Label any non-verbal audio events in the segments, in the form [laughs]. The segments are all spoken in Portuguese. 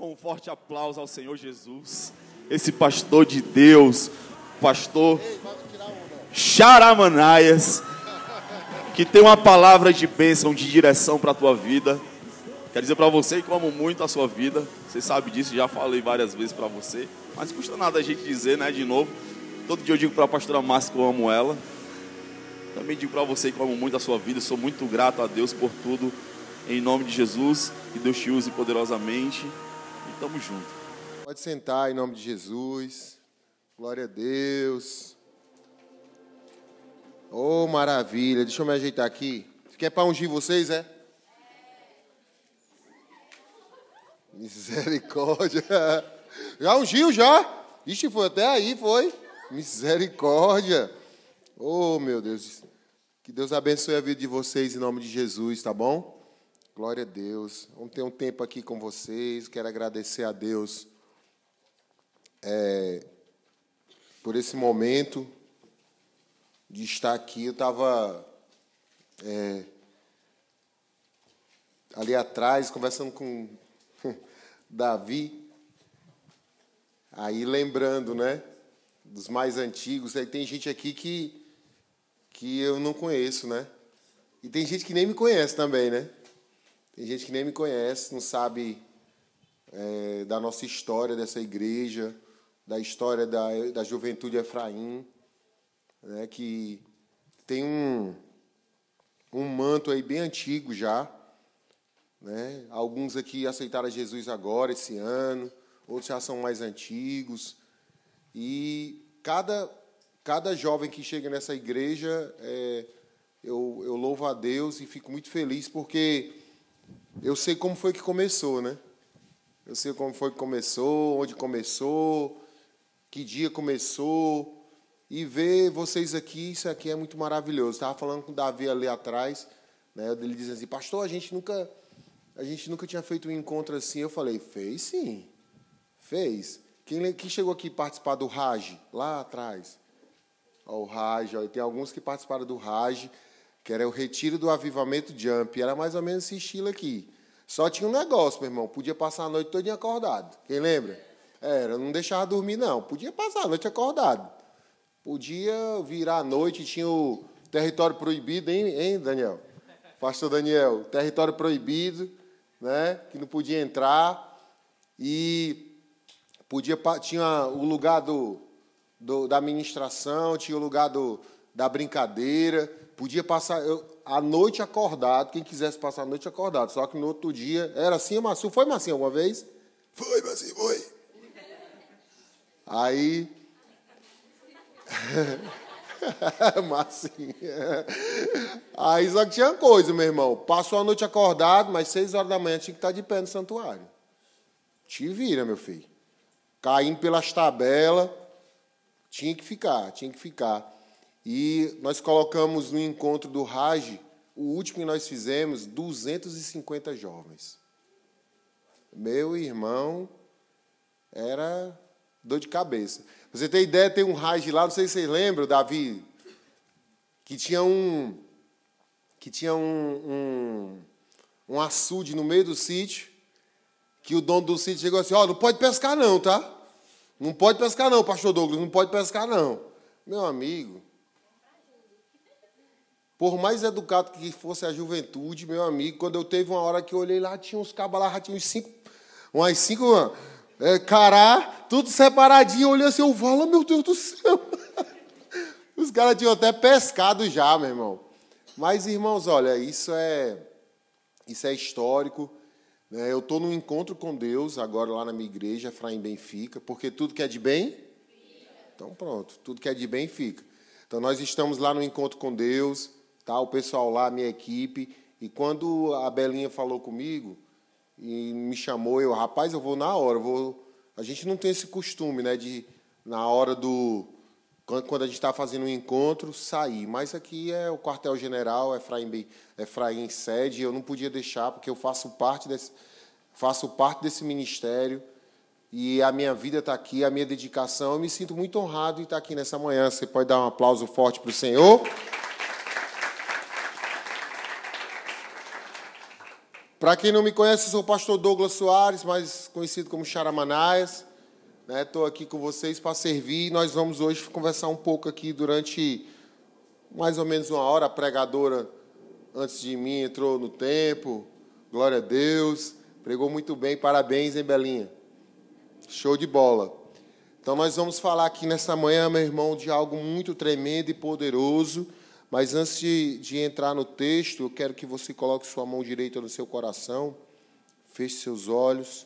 com um forte aplauso ao Senhor Jesus, esse pastor de Deus, pastor Charamanaias, que tem uma palavra de bênção, de direção para a tua vida. Quero dizer para você que eu amo muito a sua vida. Você sabe disso, já falei várias vezes para você. Mas custa nada a gente dizer, né, de novo. Todo dia eu digo para a pastora Márcia que eu amo ela. Também digo para você que eu amo muito a sua vida. Sou muito grato a Deus por tudo. Em nome de Jesus. Que Deus te use poderosamente. Tamo junto. Pode sentar em nome de Jesus. Glória a Deus. Oh, maravilha. Deixa eu me ajeitar aqui. Quer para ungir vocês, é? Misericórdia. [laughs] Já ungiu, já? Ixi, foi até aí, foi. Misericórdia. Oh, meu Deus. Que Deus abençoe a vida de vocês em nome de Jesus, tá bom? Glória a Deus. Vamos ter um tempo aqui com vocês. Quero agradecer a Deus é, por esse momento de estar aqui. Eu estava é, ali atrás conversando com [laughs] Davi, aí lembrando, né, dos mais antigos. Aí tem gente aqui que que eu não conheço, né? E tem gente que nem me conhece também, né? Tem gente que nem me conhece, não sabe é, da nossa história dessa igreja, da história da, da juventude Efraim, né, que tem um, um manto aí bem antigo já. Né? Alguns aqui aceitaram Jesus agora, esse ano, outros já são mais antigos. E cada, cada jovem que chega nessa igreja, é, eu, eu louvo a Deus e fico muito feliz porque eu sei como foi que começou, né? Eu sei como foi que começou, onde começou, que dia começou. E ver vocês aqui, isso aqui é muito maravilhoso. Estava falando com o Davi ali atrás, né? Ele dizendo assim, pastor, a gente nunca, a gente nunca tinha feito um encontro assim. Eu falei, fez sim, fez. Quem, quem chegou aqui participar do Raj, lá atrás? Ó, o Raj, ó, tem alguns que participaram do Raj que era o retiro do avivamento jump. Era mais ou menos esse estilo aqui. Só tinha um negócio, meu irmão. Podia passar a noite toda acordado. Quem lembra? Era, não deixava dormir, não. Podia passar a noite acordado. Podia virar a noite, tinha o território proibido, hein, hein Daniel? Pastor Daniel, território proibido, né? Que não podia entrar. E podia tinha o lugar do, do da administração, tinha o lugar do, da brincadeira. Podia passar eu, a noite acordado, quem quisesse passar a noite acordado. Só que no outro dia. Era assim, Massinho? Foi, Massinho, alguma vez? Foi, Massinho, foi. Aí. [laughs] Massinho. Aí só que tinha coisa, meu irmão. Passou a noite acordado, mas seis horas da manhã tinha que estar de pé no santuário. Te vira, meu filho. Caindo pelas tabelas. Tinha que ficar, tinha que ficar. E nós colocamos no encontro do Raj, o último que nós fizemos, 250 jovens. Meu irmão era dor de cabeça. Você tem ideia, tem um Raj lá, não sei se vocês lembram, Davi, que tinha um que tinha um, um, um açude no meio do sítio, que o dono do sítio chegou assim, ó, oh, não pode pescar não, tá? Não pode pescar não, pastor Douglas, não pode pescar não. Meu amigo, por mais educado que fosse a juventude, meu amigo, quando eu teve uma hora que eu olhei lá, tinha uns cabas lá, tinha uns cinco, umas cinco é, cará, tudo separadinho. Eu olhei assim, eu falo, meu Deus do céu. [laughs] Os caras tinham até pescado já, meu irmão. Mas, irmãos, olha, isso é, isso é histórico. Né? Eu estou num encontro com Deus agora lá na minha igreja, Efraim Benfica, porque tudo que é de bem. Então, pronto, tudo que é de bem fica. Então, nós estamos lá no encontro com Deus tá? o pessoal lá, minha equipe. E quando a Belinha falou comigo e me chamou, eu, rapaz, eu vou na hora. Vou... A gente não tem esse costume, né, de na hora do quando a gente está fazendo um encontro, sair. Mas aqui é o quartel-general, Efraim, Efraim sede, eu não podia deixar, porque eu faço parte desse, faço parte desse ministério e a minha vida está aqui, a minha dedicação. Eu me sinto muito honrado em estar aqui nessa manhã. Você pode dar um aplauso forte para o Senhor? Para quem não me conhece, sou o pastor Douglas Soares, mais conhecido como Charamanaias. Estou né? aqui com vocês para servir. Nós vamos hoje conversar um pouco aqui durante mais ou menos uma hora. A pregadora, antes de mim, entrou no tempo. Glória a Deus. Pregou muito bem. Parabéns, hein, Belinha? Show de bola. Então, nós vamos falar aqui nessa manhã, meu irmão, de algo muito tremendo e poderoso mas antes de, de, entrar no texto, eu quero que você coloque sua mão direita no seu coração, feche seus olhos.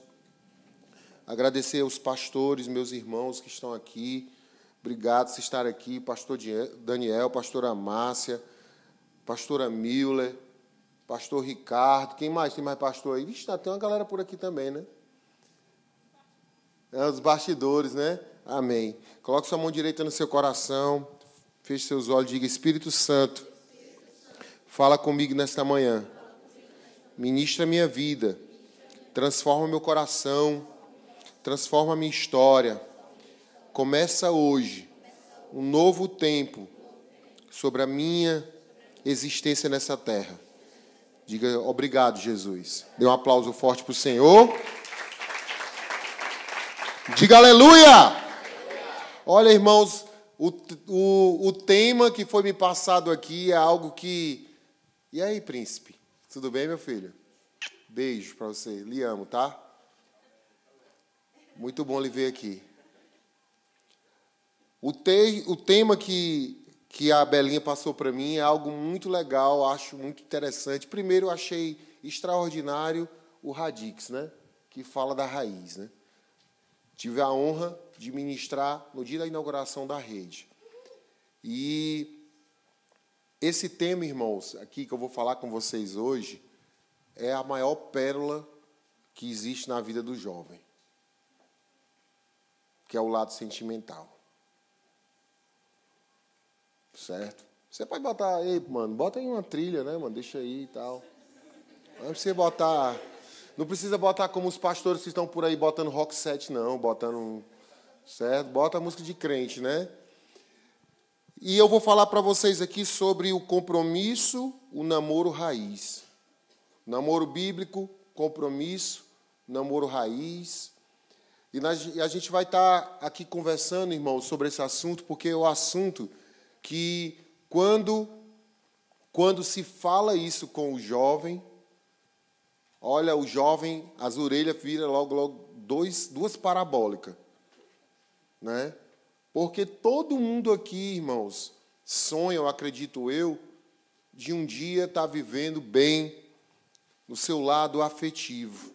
Agradecer aos pastores, meus irmãos que estão aqui. Obrigado por estar aqui, pastor Daniel, pastora Márcia, pastora Miller, pastor Ricardo. Quem mais? Tem mais pastor aí? Vixe, tem uma galera por aqui também, né? É, os bastidores, né? Amém. Coloque sua mão direita no seu coração. Feche seus olhos e diga: Espírito Santo, fala comigo nesta manhã. Ministra minha vida. Transforma meu coração. Transforma minha história. Começa hoje um novo tempo sobre a minha existência nessa terra. Diga obrigado, Jesus. Dê um aplauso forte para o Senhor. Diga aleluia! Olha, irmãos, o, o, o tema que foi me passado aqui é algo que. E aí, príncipe? Tudo bem, meu filho? Beijo para você. Lhe amo, tá? Muito bom lhe ver aqui. O, te, o tema que, que a Belinha passou para mim é algo muito legal, acho muito interessante. Primeiro, eu achei extraordinário o Radix, né? que fala da raiz. Né? Tive a honra de ministrar no dia da inauguração da rede. E esse tema, irmãos, aqui que eu vou falar com vocês hoje, é a maior pérola que existe na vida do jovem, que é o lado sentimental. Certo? Você pode botar aí, mano, bota aí uma trilha, né, mano? Deixa aí e tal. Não precisa botar. Não precisa botar como os pastores que estão por aí botando rock set, não, botando certo? Bota a música de crente, né? E eu vou falar para vocês aqui sobre o compromisso, o namoro raiz. Namoro bíblico, compromisso, namoro raiz. E a gente vai estar tá aqui conversando, irmãos, sobre esse assunto, porque é o assunto que, quando, quando se fala isso com o jovem, olha, o jovem, as orelhas viram logo, logo dois, duas parabólicas né? Porque todo mundo aqui, irmãos, sonha, eu acredito eu, de um dia estar tá vivendo bem no seu lado afetivo.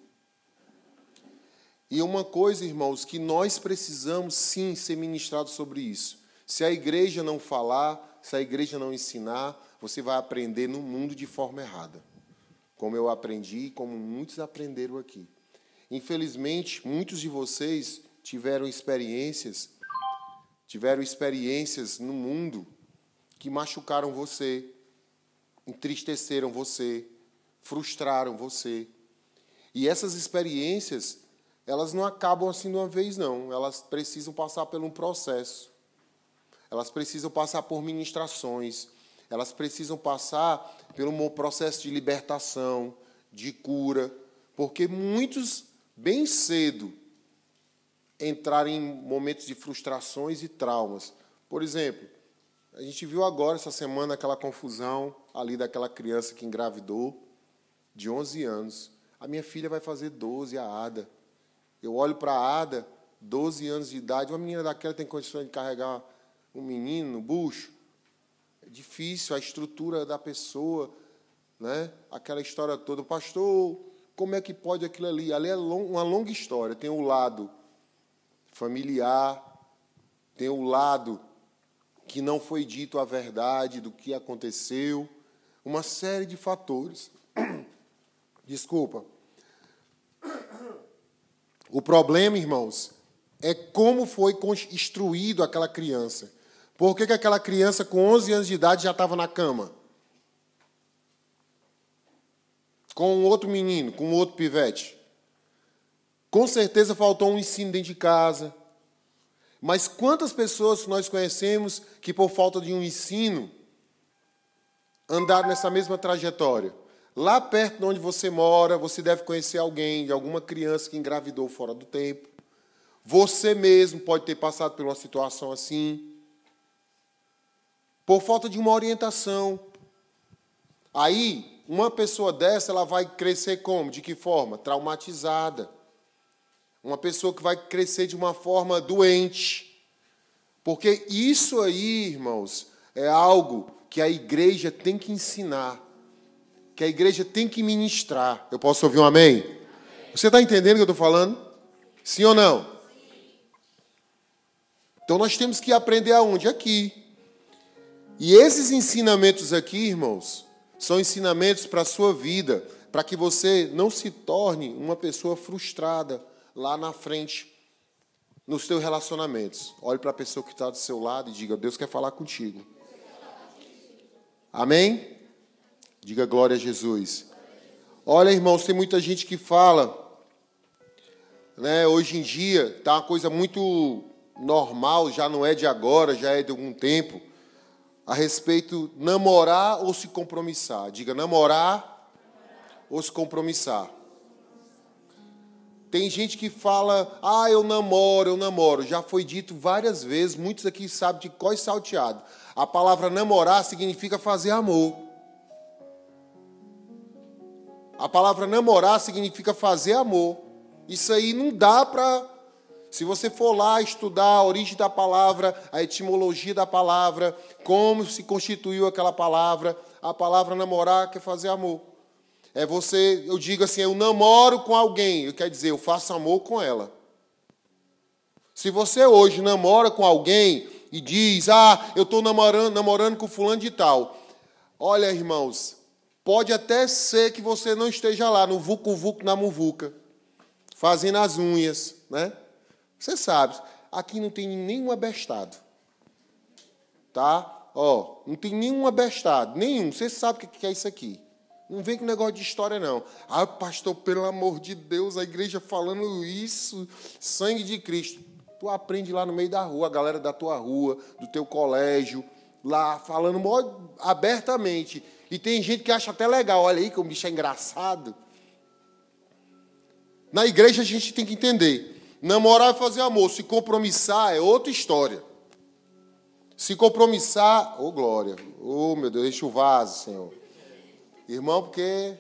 E uma coisa, irmãos, que nós precisamos sim ser ministrados sobre isso. Se a igreja não falar, se a igreja não ensinar, você vai aprender no mundo de forma errada. Como eu aprendi, como muitos aprenderam aqui. Infelizmente, muitos de vocês tiveram experiências, tiveram experiências no mundo que machucaram você, entristeceram você, frustraram você. E essas experiências, elas não acabam assim de uma vez, não. Elas precisam passar por um processo. Elas precisam passar por ministrações. Elas precisam passar pelo um processo de libertação, de cura. Porque muitos, bem cedo, entrar em momentos de frustrações e traumas. Por exemplo, a gente viu agora, essa semana, aquela confusão ali daquela criança que engravidou, de 11 anos. A minha filha vai fazer 12, a Ada. Eu olho para a Ada, 12 anos de idade, uma menina daquela tem condições de carregar um menino no bucho. É difícil, a estrutura da pessoa, né? aquela história toda. Pastor, como é que pode aquilo ali? Ali é uma longa história. Tem o lado familiar, tem o lado que não foi dito a verdade do que aconteceu, uma série de fatores. [clears throat] Desculpa. O problema, irmãos, é como foi instruído aquela criança. Por que, que aquela criança com 11 anos de idade já estava na cama? Com um outro menino, com um outro pivete. Com certeza faltou um ensino dentro de casa. Mas quantas pessoas nós conhecemos que, por falta de um ensino, andaram nessa mesma trajetória? Lá perto de onde você mora, você deve conhecer alguém, de alguma criança que engravidou fora do tempo. Você mesmo pode ter passado por uma situação assim. Por falta de uma orientação. Aí, uma pessoa dessa, ela vai crescer como? De que forma? Traumatizada. Uma pessoa que vai crescer de uma forma doente. Porque isso aí, irmãos, é algo que a igreja tem que ensinar que a igreja tem que ministrar. Eu posso ouvir um amém? Você está entendendo o que eu estou falando? Sim ou não? Então nós temos que aprender aonde? Aqui. E esses ensinamentos aqui, irmãos, são ensinamentos para a sua vida, para que você não se torne uma pessoa frustrada lá na frente nos seus relacionamentos. Olhe para a pessoa que está do seu lado e diga: Deus quer falar contigo. Amém? Diga glória a Jesus. Olha, irmãos, tem muita gente que fala, né, hoje em dia está uma coisa muito normal, já não é de agora, já é de algum tempo, a respeito namorar ou se compromissar. Diga namorar ou se compromissar. Tem gente que fala, ah, eu namoro, eu namoro. Já foi dito várias vezes, muitos aqui sabem de qual salteado. A palavra namorar significa fazer amor. A palavra namorar significa fazer amor. Isso aí não dá para. Se você for lá estudar a origem da palavra, a etimologia da palavra, como se constituiu aquela palavra, a palavra namorar quer fazer amor. É você, eu digo assim, eu namoro com alguém, eu quero dizer, eu faço amor com ela. Se você hoje namora com alguém e diz, ah, eu estou namorando, namorando com fulano de tal. Olha, irmãos, Pode até ser que você não esteja lá no vucu vucu na muvuca, fazendo as unhas, né? Você sabe, aqui não tem nenhum abestado. Tá? Ó, não tem nenhum abestado, nenhum. Você sabe o que é isso aqui. Não vem com negócio de história, não. Ah, pastor, pelo amor de Deus, a igreja falando isso, sangue de Cristo. Tu aprende lá no meio da rua, a galera da tua rua, do teu colégio, lá falando abertamente. E tem gente que acha até legal, olha aí que o bicho é engraçado. Na igreja a gente tem que entender: namorar é fazer amor, se compromissar é outra história. Se compromissar, ô oh, glória, ô oh, meu Deus, deixa o vaso, Senhor. Irmão, porque.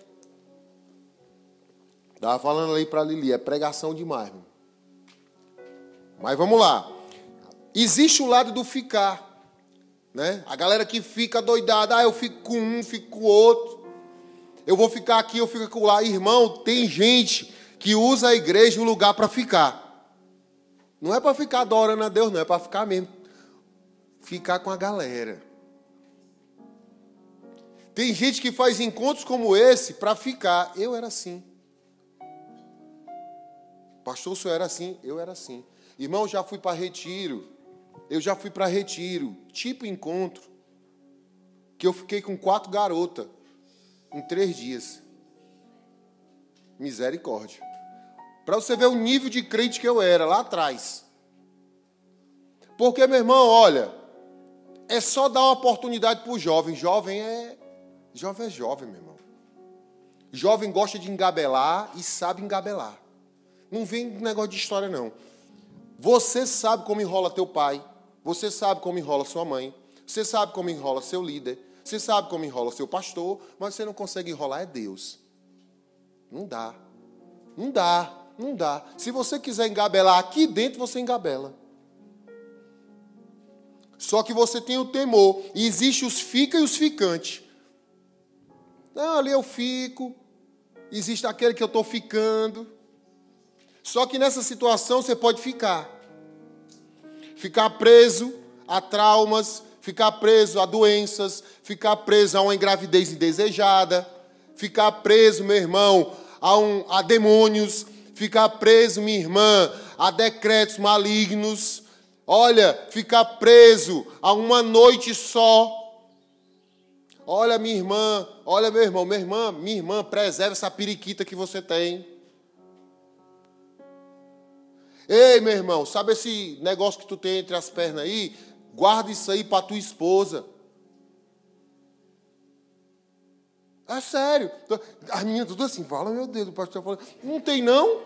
Estava falando ali para Lili, é pregação demais. Irmão. Mas vamos lá. Existe o lado do ficar. Né? A galera que fica doidada, ah, eu fico com um, fico com outro. Eu vou ficar aqui, eu fico com lá. Irmão, tem gente que usa a igreja um lugar para ficar. Não é para ficar adorando a Deus, não, é para ficar mesmo. Ficar com a galera. Tem gente que faz encontros como esse para ficar. Eu era assim. Pastor, o senhor era assim? Eu era assim. Irmão, já fui para retiro eu já fui para retiro, tipo encontro, que eu fiquei com quatro garotas em três dias. Misericórdia. Para você ver o nível de crente que eu era lá atrás. Porque, meu irmão, olha, é só dar uma oportunidade para o jovem. Jovem é. Jovem é jovem, meu irmão. Jovem gosta de engabelar e sabe engabelar. Não vem negócio de história, não. Você sabe como enrola teu pai. Você sabe como enrola sua mãe, você sabe como enrola seu líder, você sabe como enrola seu pastor, mas você não consegue enrolar é Deus. Não dá. Não dá, não dá. Se você quiser engabelar aqui dentro, você engabela. Só que você tem o temor. E existe os fica e os ficantes. Não, ali eu fico. Existe aquele que eu estou ficando. Só que nessa situação você pode ficar ficar preso a traumas, ficar preso a doenças, ficar preso a uma engravidez indesejada, ficar preso, meu irmão, a, um, a demônios, ficar preso, minha irmã, a decretos malignos. Olha, ficar preso a uma noite só. Olha, minha irmã, olha, meu irmão, minha irmã, minha irmã, preserve essa periquita que você tem. Ei, meu irmão, sabe esse negócio que tu tem entre as pernas aí? Guarda isso aí para tua esposa. É sério. As meninas tudo assim, fala, meu Deus, o pastor falando. Não tem, não?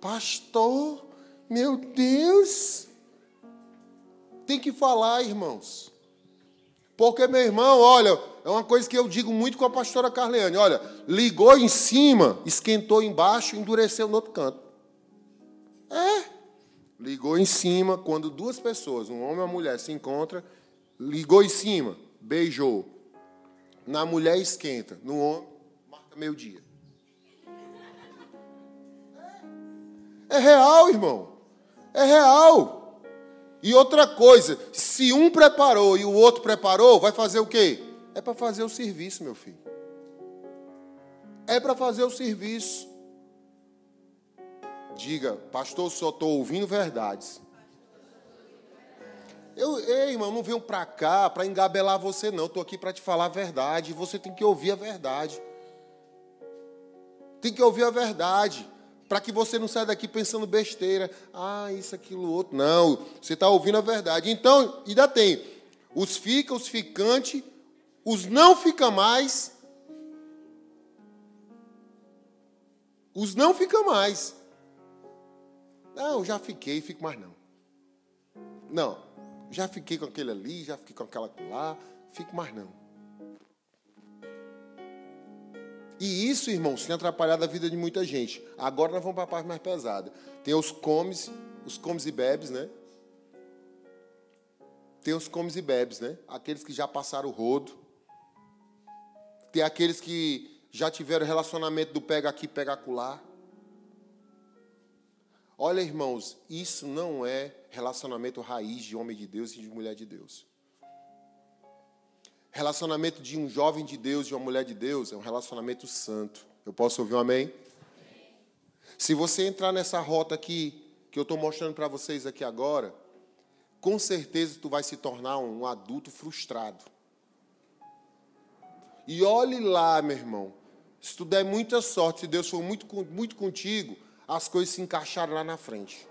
Pastor, meu Deus. Tem que falar, irmãos. Porque, meu irmão, olha, é uma coisa que eu digo muito com a pastora Carleane. Olha, ligou em cima, esquentou embaixo, endureceu no outro canto. É. Ligou em cima, quando duas pessoas, um homem e uma mulher, se encontram, ligou em cima, beijou. Na mulher esquenta, no homem, marca meio-dia. É real, irmão. É real. E outra coisa, se um preparou e o outro preparou, vai fazer o quê? É para fazer o serviço, meu filho. É para fazer o serviço. Diga, pastor, só estou ouvindo verdades. Eu, ei, irmão, não venho para cá para engabelar você, não. Estou aqui para te falar a verdade. Você tem que ouvir a verdade. Tem que ouvir a verdade. Para que você não saia daqui pensando besteira. Ah, isso, aquilo, outro. Não, você está ouvindo a verdade. Então, ainda tem os fica, os ficantes, os não fica mais. Os não fica mais. Não, já fiquei, fico mais não. Não, já fiquei com aquele ali, já fiquei com aquela lá, fico mais não. E isso, irmãos, tem atrapalhado a vida de muita gente. Agora nós vamos para a parte mais pesada. Tem os comes, os comes e bebes, né? Tem os comes e bebes, né? Aqueles que já passaram o rodo. Tem aqueles que já tiveram relacionamento do pega aqui, pega acolá. Olha, irmãos, isso não é relacionamento raiz de homem de Deus e de mulher de Deus. Relacionamento de um jovem de Deus e uma mulher de Deus é um relacionamento santo. Eu posso ouvir um amém? amém. Se você entrar nessa rota aqui, que eu estou mostrando para vocês aqui agora, com certeza tu vai se tornar um adulto frustrado. E olhe lá, meu irmão. Se tu der muita sorte, se Deus for muito, muito contigo, as coisas se encaixaram lá na frente.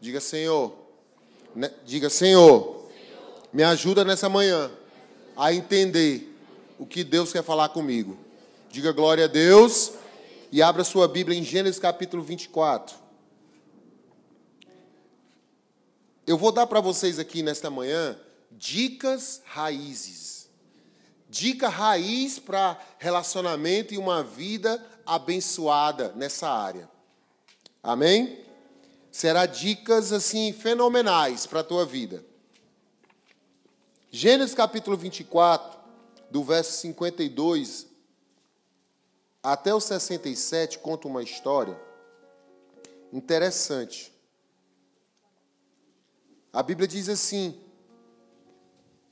Diga, Senhor. Né? Diga, Senhor, me ajuda nessa manhã a entender o que Deus quer falar comigo. Diga glória a Deus e abra sua Bíblia em Gênesis capítulo 24. Eu vou dar para vocês aqui nesta manhã dicas raízes. Dica raiz para relacionamento e uma vida abençoada nessa área. Amém? Será dicas assim fenomenais para a tua vida. Gênesis capítulo 24, do verso 52 até o 67, conta uma história interessante. A Bíblia diz assim: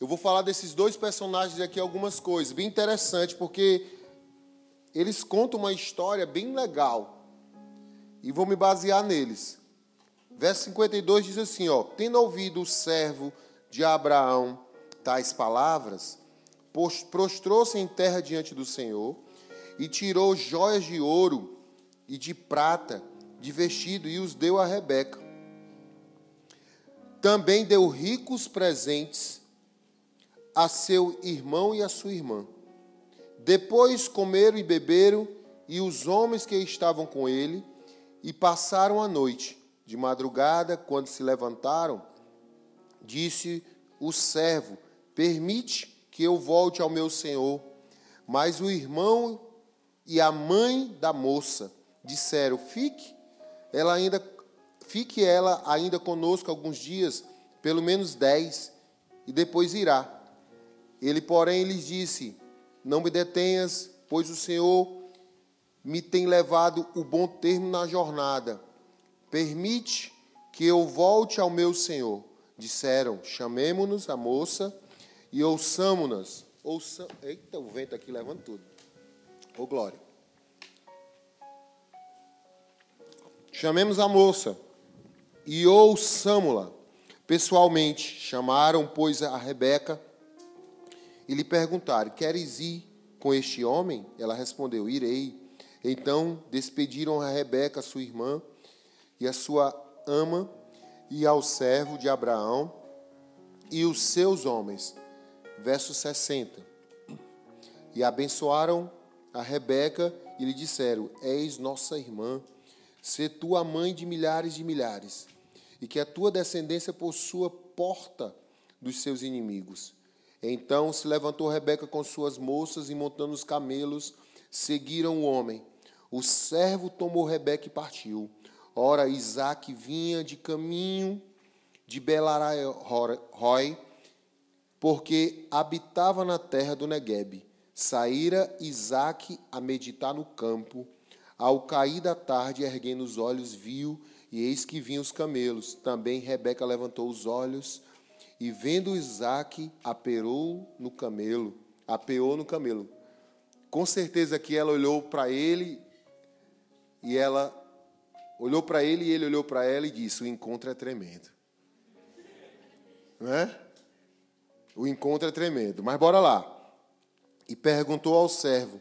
eu vou falar desses dois personagens aqui algumas coisas, bem interessante, porque eles contam uma história bem legal. E vou me basear neles. Verso 52 diz assim, ó: Tendo ouvido o servo de Abraão tais palavras, prostrou-se em terra diante do Senhor e tirou joias de ouro e de prata de vestido e os deu a Rebeca. Também deu ricos presentes a seu irmão e a sua irmã. Depois comeram e beberam, e os homens que estavam com ele, e passaram a noite. De madrugada, quando se levantaram, disse o servo: Permite que eu volte ao meu senhor. Mas o irmão e a mãe da moça disseram: Fique, ela ainda, fique ela ainda conosco alguns dias, pelo menos dez, e depois irá. Ele, porém, lhes disse: não me detenhas, pois o Senhor me tem levado o bom termo na jornada. Permite que eu volte ao meu Senhor. Disseram: chamemo-nos a moça e ouçamo-nas. Ouça... Eita, o vento aqui levando tudo. Ô, glória. Chamemos a moça e ouçamo-la. Pessoalmente, chamaram, pois, a Rebeca e lhe perguntaram: Queres ir com este homem? Ela respondeu: Irei. Então despediram a Rebeca, sua irmã, e a sua ama, e ao servo de Abraão, e os seus homens. Verso 60. E abençoaram a Rebeca e lhe disseram: És nossa irmã, se tua mãe de milhares de milhares, e que a tua descendência possua porta dos seus inimigos. Então se levantou Rebeca com suas moças e montando os camelos, seguiram o homem. O servo tomou Rebeca e partiu. Ora, Isaac vinha de caminho de Belarai, porque habitava na terra do Neguebe. Saíra Isaac a meditar no campo. Ao cair da tarde, erguendo os olhos, viu, e eis que vinham os camelos. Também Rebeca levantou os olhos, e vendo Isaac, aperou no camelo. Apeou no camelo. Com certeza que ela olhou para ele, e ela olhou para ele, e ele olhou para ela e disse: O encontro é tremendo. Né? O encontro é tremendo. Mas bora lá. E perguntou ao servo: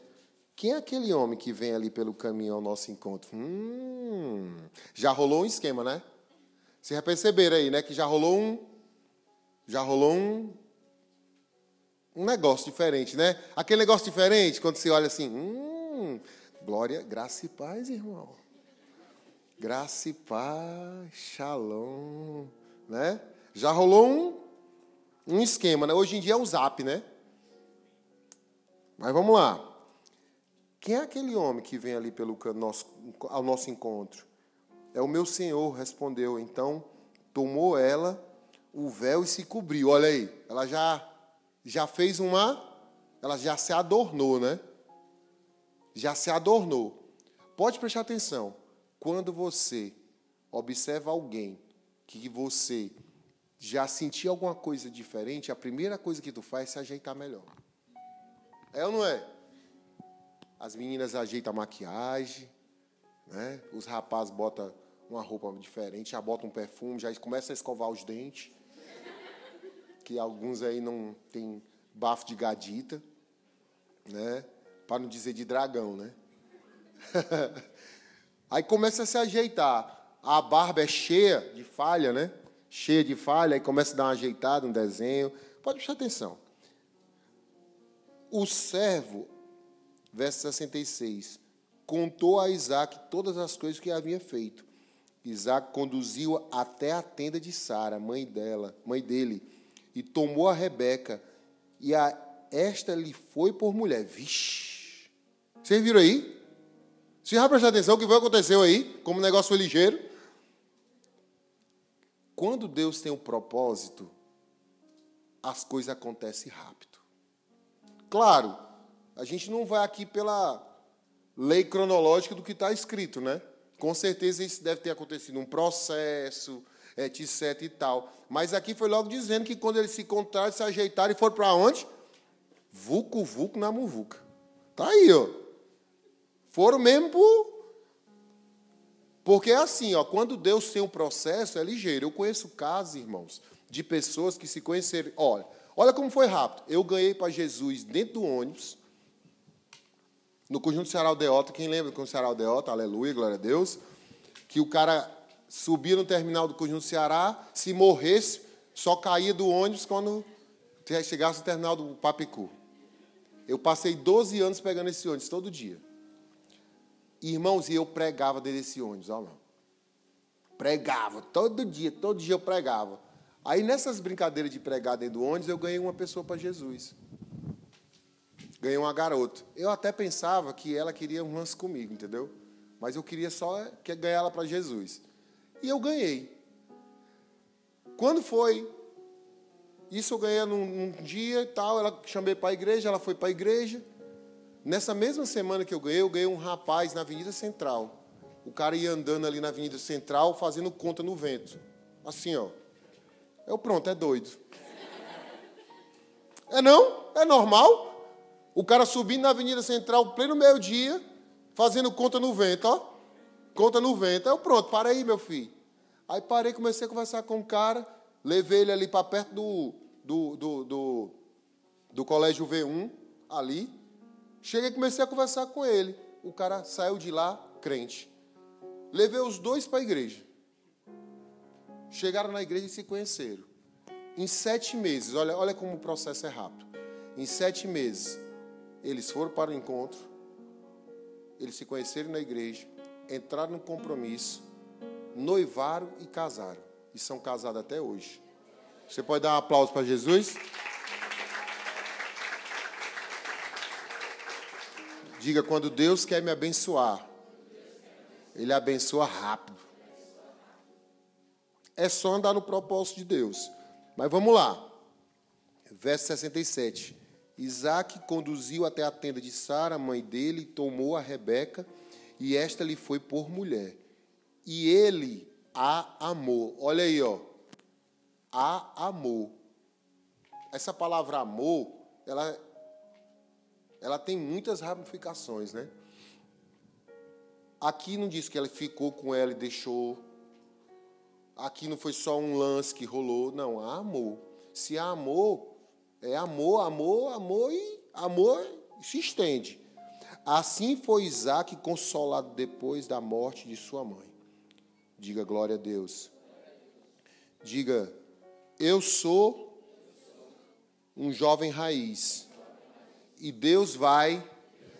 Quem é aquele homem que vem ali pelo caminho ao nosso encontro? Hum, já rolou um esquema, né? Vocês já perceberam aí, né? Que já rolou um. Já rolou um. Um negócio diferente, né? Aquele negócio diferente, quando você olha assim, hum, glória, graça e paz, irmão. Graça e paz, shalom, né? Já rolou um, um esquema, né? Hoje em dia é o zap, né? Mas vamos lá. Quem é aquele homem que vem ali pelo nosso, ao nosso encontro? É o meu senhor, respondeu. Então tomou ela o véu e se cobriu. Olha aí, ela já já fez uma, ela já se adornou, né? Já se adornou. Pode prestar atenção. Quando você observa alguém que você já sentiu alguma coisa diferente, a primeira coisa que tu faz é se ajeitar melhor. É ou não é? As meninas ajeitam a maquiagem, né? os rapazes botam uma roupa diferente, já botam um perfume, já começam a escovar os dentes. Que alguns aí não tem bafo de gadita, né? Para não dizer de dragão, né? [laughs] aí começa a se ajeitar. A barba é cheia de falha, né? Cheia de falha, aí começa a dar uma ajeitada, um desenho. Pode prestar atenção. O servo, verso 66, contou a Isaac todas as coisas que havia feito. Isaac conduziu até a tenda de Sara, mãe dela, mãe dele, e tomou a Rebeca, e a esta lhe foi por mulher. Vixe! Vocês viram aí? Vocês já prestaram atenção o que foi aconteceu aí? Como o negócio foi ligeiro? Quando Deus tem um propósito, as coisas acontecem rápido. Claro, a gente não vai aqui pela lei cronológica do que está escrito, né? Com certeza isso deve ter acontecido um processo, etc e tal. Mas aqui foi logo dizendo que quando eles se encontraram, se ajeitaram e foram para onde? Vucu, vucu na muvuca. Tá aí, ó. Foram mesmo por porque é assim, ó, quando Deus tem um processo, é ligeiro. Eu conheço casos, irmãos, de pessoas que se conheceram. Olha, olha como foi rápido. Eu ganhei para Jesus dentro do ônibus, no conjunto Ceará Aldeota. Quem lembra do conjunto Ceará Aldeota? Aleluia, glória a Deus. Que o cara subia no terminal do conjunto Ceará, se morresse, só caía do ônibus quando chegasse no terminal do Papicu. Eu passei 12 anos pegando esse ônibus todo dia. Irmãos, e eu pregava dentro desse ônibus, ó, lá. Pregava, todo dia, todo dia eu pregava. Aí nessas brincadeiras de pregar dentro do ônibus, eu ganhei uma pessoa para Jesus. Ganhei uma garota. Eu até pensava que ela queria um lance comigo, entendeu? Mas eu queria só ganhar ela para Jesus. E eu ganhei. Quando foi? Isso eu ganhei num, num dia e tal. Ela chamei para a igreja, ela foi para a igreja. Nessa mesma semana que eu ganhei, eu ganhei um rapaz na Avenida Central. O cara ia andando ali na Avenida Central, fazendo conta no vento. Assim, ó. Eu, pronto, é doido. É não? É normal? O cara subindo na Avenida Central, pleno meio-dia, fazendo conta no vento, ó. Conta no vento. Eu, pronto, para aí, meu filho. Aí parei, comecei a conversar com o cara, levei ele ali para perto do, do, do, do, do colégio V1, ali. Cheguei e comecei a conversar com ele. O cara saiu de lá crente. Levei os dois para a igreja. Chegaram na igreja e se conheceram. Em sete meses, olha, olha como o processo é rápido. Em sete meses, eles foram para o encontro, eles se conheceram na igreja, entraram no compromisso, noivaram e casaram. E são casados até hoje. Você pode dar um aplauso para Jesus? Diga, quando Deus quer me abençoar, Ele abençoa rápido. É só andar no propósito de Deus. Mas vamos lá. Verso 67. Isaac conduziu até a tenda de Sara, mãe dele, tomou a Rebeca, e esta lhe foi por mulher. E ele a amou. Olha aí, ó. A amou. Essa palavra amor, ela ela tem muitas ramificações, né? Aqui não diz que ele ficou com ela e deixou. Aqui não foi só um lance que rolou, não, amor. Se amor, é amor, amor, amor e amor se estende. Assim foi Isaac consolado depois da morte de sua mãe. Diga glória a Deus. Diga, eu sou um jovem raiz e Deus vai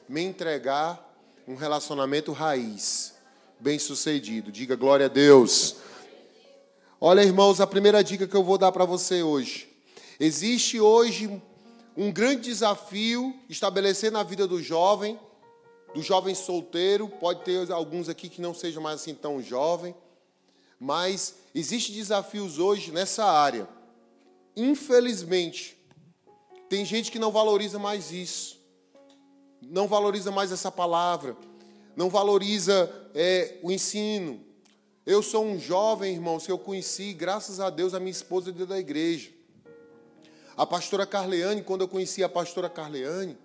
me entregar um relacionamento raiz, bem sucedido. Diga glória a Deus. Olha, irmãos, a primeira dica que eu vou dar para você hoje. Existe hoje um grande desafio estabelecer na vida do jovem, do jovem solteiro, pode ter alguns aqui que não sejam mais assim tão jovem, mas existe desafios hoje nessa área. Infelizmente, tem gente que não valoriza mais isso, não valoriza mais essa palavra, não valoriza é, o ensino. Eu sou um jovem, irmãos, que eu conheci, graças a Deus, a minha esposa dentro da igreja. A pastora Carleane, quando eu conheci a pastora Carleane,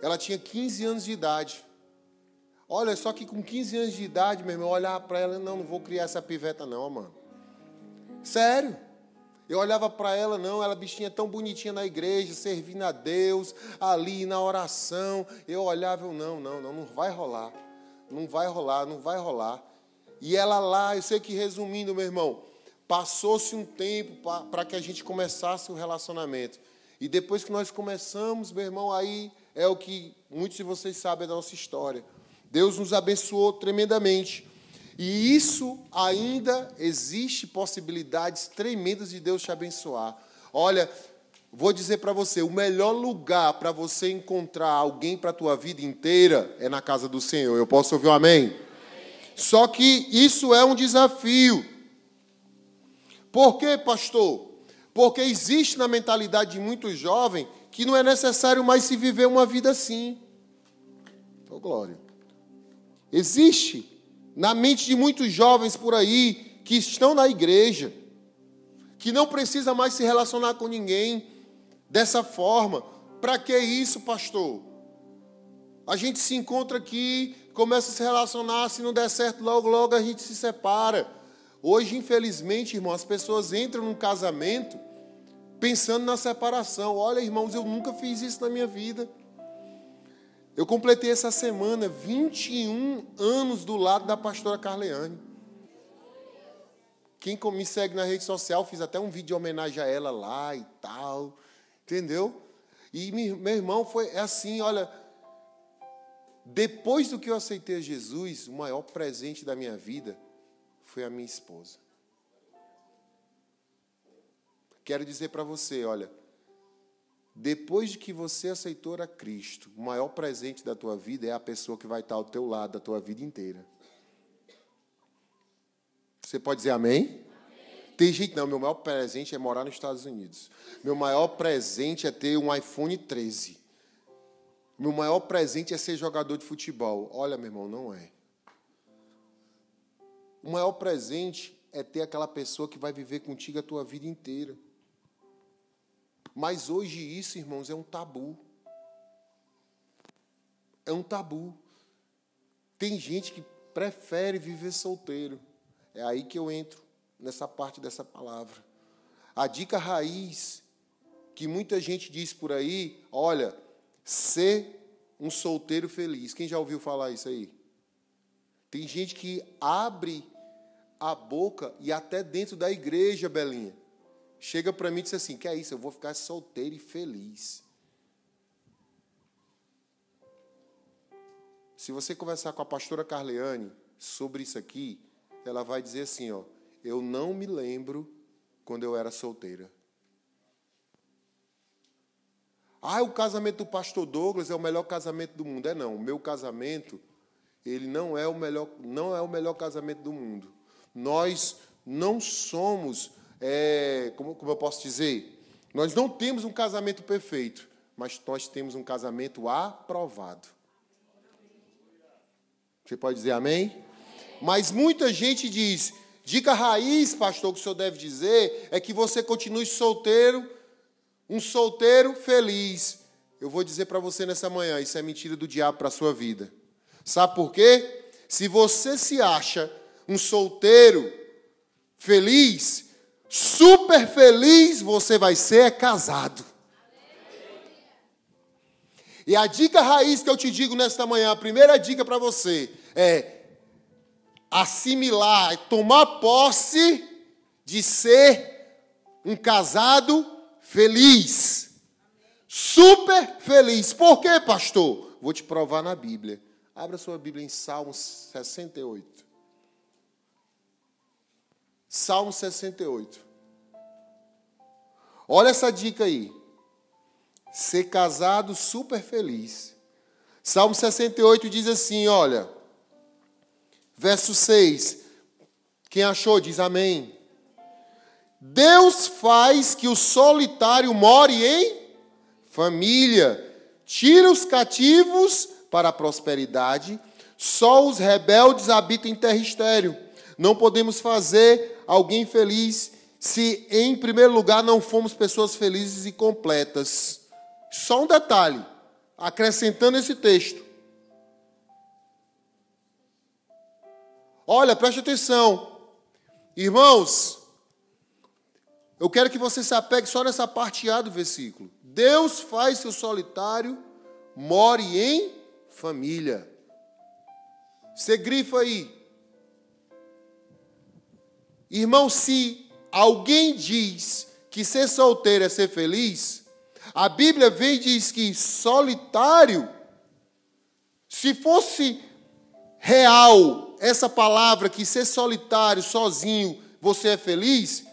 ela tinha 15 anos de idade. Olha, só que com 15 anos de idade, meu irmão, eu olhava para ela, não, não vou criar essa piveta não, mano. Sério. Eu olhava para ela, não, ela bichinha tão bonitinha na igreja, servindo a Deus, ali na oração. Eu olhava, eu, não, não, não, não vai rolar. Não vai rolar, não vai rolar. E ela lá, eu sei que resumindo, meu irmão, passou-se um tempo para que a gente começasse o relacionamento. E depois que nós começamos, meu irmão, aí é o que muitos de vocês sabem da nossa história. Deus nos abençoou tremendamente. E isso ainda existe possibilidades tremendas de Deus te abençoar. Olha, vou dizer para você, o melhor lugar para você encontrar alguém para a tua vida inteira é na casa do Senhor. Eu posso ouvir um amém? amém? Só que isso é um desafio. Por quê, pastor? Porque existe na mentalidade de muitos jovens que não é necessário mais se viver uma vida assim. Oh, glória. Existe na mente de muitos jovens por aí que estão na igreja, que não precisa mais se relacionar com ninguém dessa forma. Para que isso, pastor? A gente se encontra aqui, começa a se relacionar, se não der certo, logo, logo a gente se separa. Hoje, infelizmente, irmão, as pessoas entram num casamento pensando na separação. Olha, irmãos, eu nunca fiz isso na minha vida. Eu completei essa semana 21 anos do lado da pastora Carleane. Quem me segue na rede social, fiz até um vídeo de homenagem a ela lá e tal. Entendeu? E meu irmão foi é assim, olha, depois do que eu aceitei Jesus, o maior presente da minha vida foi a minha esposa. Quero dizer para você, olha, depois de que você aceitou a Cristo, o maior presente da tua vida é a pessoa que vai estar ao teu lado a tua vida inteira. Você pode dizer amém? amém? Tem gente, não, meu maior presente é morar nos Estados Unidos. Meu maior presente é ter um iPhone 13. Meu maior presente é ser jogador de futebol. Olha, meu irmão, não é. O maior presente é ter aquela pessoa que vai viver contigo a tua vida inteira. Mas hoje isso, irmãos, é um tabu. É um tabu. Tem gente que prefere viver solteiro. É aí que eu entro nessa parte dessa palavra. A dica raiz que muita gente diz por aí, olha, ser um solteiro feliz. Quem já ouviu falar isso aí? Tem gente que abre a boca e até dentro da igreja, Belinha chega para mim e diz assim: que é isso? Eu vou ficar solteiro e feliz. Se você conversar com a pastora Carleane sobre isso aqui, ela vai dizer assim, ó, eu não me lembro quando eu era solteira. Ah, o casamento do pastor Douglas é o melhor casamento do mundo. É não, o meu casamento, ele não é o melhor, não é o melhor casamento do mundo. Nós não somos, é, como, como eu posso dizer, nós não temos um casamento perfeito, mas nós temos um casamento aprovado. Você pode dizer amém? Mas muita gente diz, dica raiz, pastor, que o senhor deve dizer é que você continue solteiro um solteiro feliz. Eu vou dizer para você nessa manhã, isso é mentira do diabo para a sua vida. Sabe por quê? Se você se acha um solteiro feliz, super feliz, você vai ser é casado. E a dica raiz que eu te digo nesta manhã, a primeira dica para você é assimilar, tomar posse de ser um casado feliz. Super feliz. Por quê, pastor? Vou te provar na Bíblia. Abra sua Bíblia em Salmos 68. Salmo 68. Olha essa dica aí. Ser casado super feliz. Salmo 68 diz assim: olha, verso 6. Quem achou, diz amém. Deus faz que o solitário more em família, tira os cativos para a prosperidade, só os rebeldes habitam em terra estéreo. Não podemos fazer alguém feliz se, em primeiro lugar, não fomos pessoas felizes e completas. Só um detalhe, acrescentando esse texto. Olha, preste atenção. Irmãos, eu quero que você se apegue só nessa parte A do versículo. Deus faz que o solitário more em família. Você grifa aí. Irmão, se alguém diz que ser solteiro é ser feliz, a Bíblia vem e diz que solitário, se fosse real essa palavra que ser solitário, sozinho, você é feliz,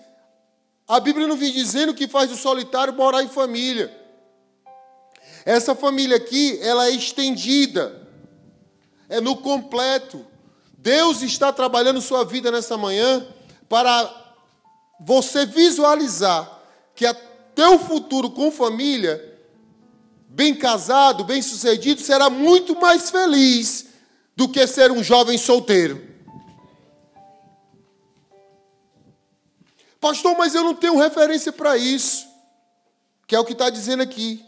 a Bíblia não vem dizendo que faz o solitário morar em família. Essa família aqui, ela é estendida, é no completo. Deus está trabalhando sua vida nessa manhã para você visualizar que o futuro com família, bem casado, bem sucedido, será muito mais feliz do que ser um jovem solteiro. Pastor, mas eu não tenho referência para isso. Que é o que está dizendo aqui.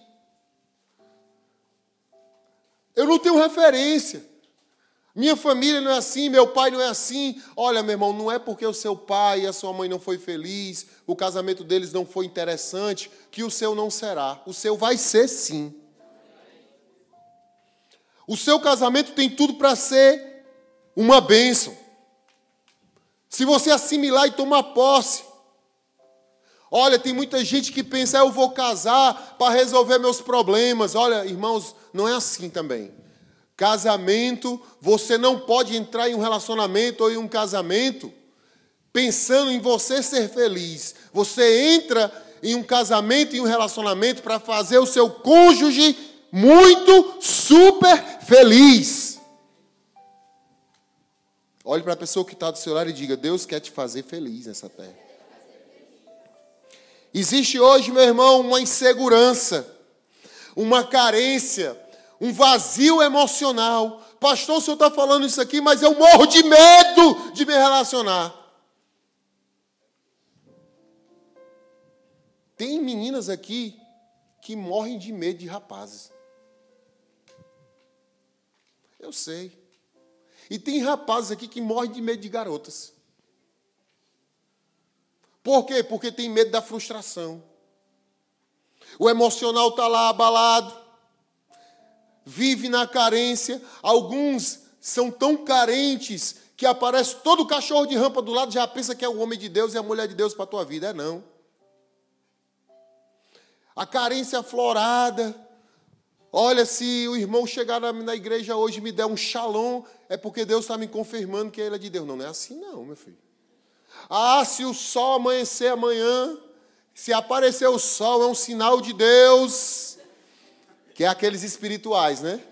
Eu não tenho referência. Minha família não é assim, meu pai não é assim. Olha, meu irmão, não é porque o seu pai e a sua mãe não foi feliz, o casamento deles não foi interessante, que o seu não será. O seu vai ser sim. O seu casamento tem tudo para ser uma bênção. Se você assimilar e tomar posse, Olha, tem muita gente que pensa, ah, eu vou casar para resolver meus problemas. Olha, irmãos, não é assim também. Casamento, você não pode entrar em um relacionamento ou em um casamento pensando em você ser feliz. Você entra em um casamento e um relacionamento para fazer o seu cônjuge muito super feliz. Olhe para a pessoa que está do seu lado e diga: Deus quer te fazer feliz nessa terra. Existe hoje, meu irmão, uma insegurança, uma carência, um vazio emocional. Pastor, o senhor está falando isso aqui, mas eu morro de medo de me relacionar. Tem meninas aqui que morrem de medo de rapazes. Eu sei. E tem rapazes aqui que morrem de medo de garotas. Por quê? Porque tem medo da frustração. O emocional está lá abalado, vive na carência. Alguns são tão carentes que aparece todo cachorro de rampa do lado já pensa que é o homem de Deus e a mulher de Deus para a tua vida. É não. a carência aflorada. Olha, se o irmão chegar na, na igreja hoje e me der um shalom, é porque Deus está me confirmando que ele é de Deus. Não, não é assim não, meu filho. Ah, se o sol amanhecer amanhã, se aparecer o sol, é um sinal de Deus. Que é aqueles espirituais, né?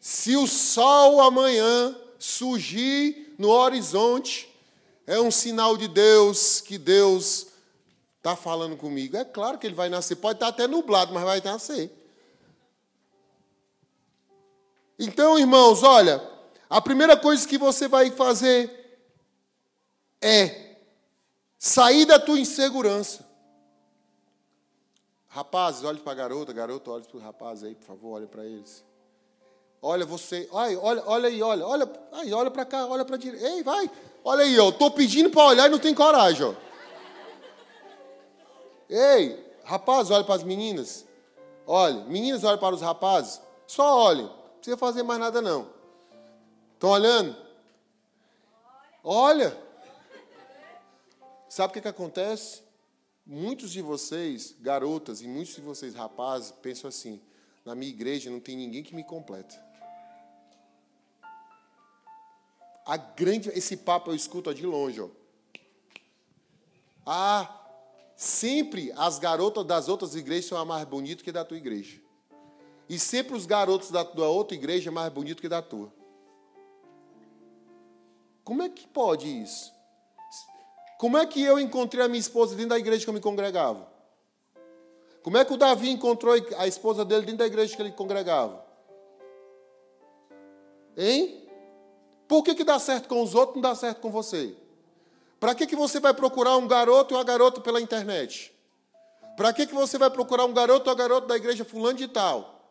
Se o sol amanhã surgir no horizonte, é um sinal de Deus que Deus está falando comigo. É claro que ele vai nascer. Pode estar até nublado, mas vai nascer. Então, irmãos, olha, a primeira coisa que você vai fazer é sair da tua insegurança. Rapazes, olhe para a garota, garota, olhe para os rapazes aí, por favor, olhe para eles. Olha você, ai, olha, olha aí, olha, olha, ai, olha para cá, olha para direita. Ei, vai. Olha aí, ó, tô pedindo para olhar e não tem coragem, ó. Ei, rapaz, olha para as meninas. Olhe, meninas, olhem para os rapazes. Só olhem, não precisa fazer mais nada não. Estão olhando? Olha. Sabe o que, que acontece? Muitos de vocês, garotas, e muitos de vocês, rapazes, pensam assim: na minha igreja não tem ninguém que me completa. A grande, esse papo eu escuto de longe. Ó. Ah, sempre as garotas das outras igrejas são mais bonitas que da tua igreja. E sempre os garotos da, outra igreja são mais bonitos que da tua. Como é que pode isso? Como é que eu encontrei a minha esposa dentro da igreja que eu me congregava? Como é que o Davi encontrou a esposa dele dentro da igreja que ele congregava? Hein? Por que, que dá certo com os outros não dá certo com você? Para que, que você vai procurar um garoto e uma garota pela internet? Para que, que você vai procurar um garoto ou uma garota da igreja fulano de tal?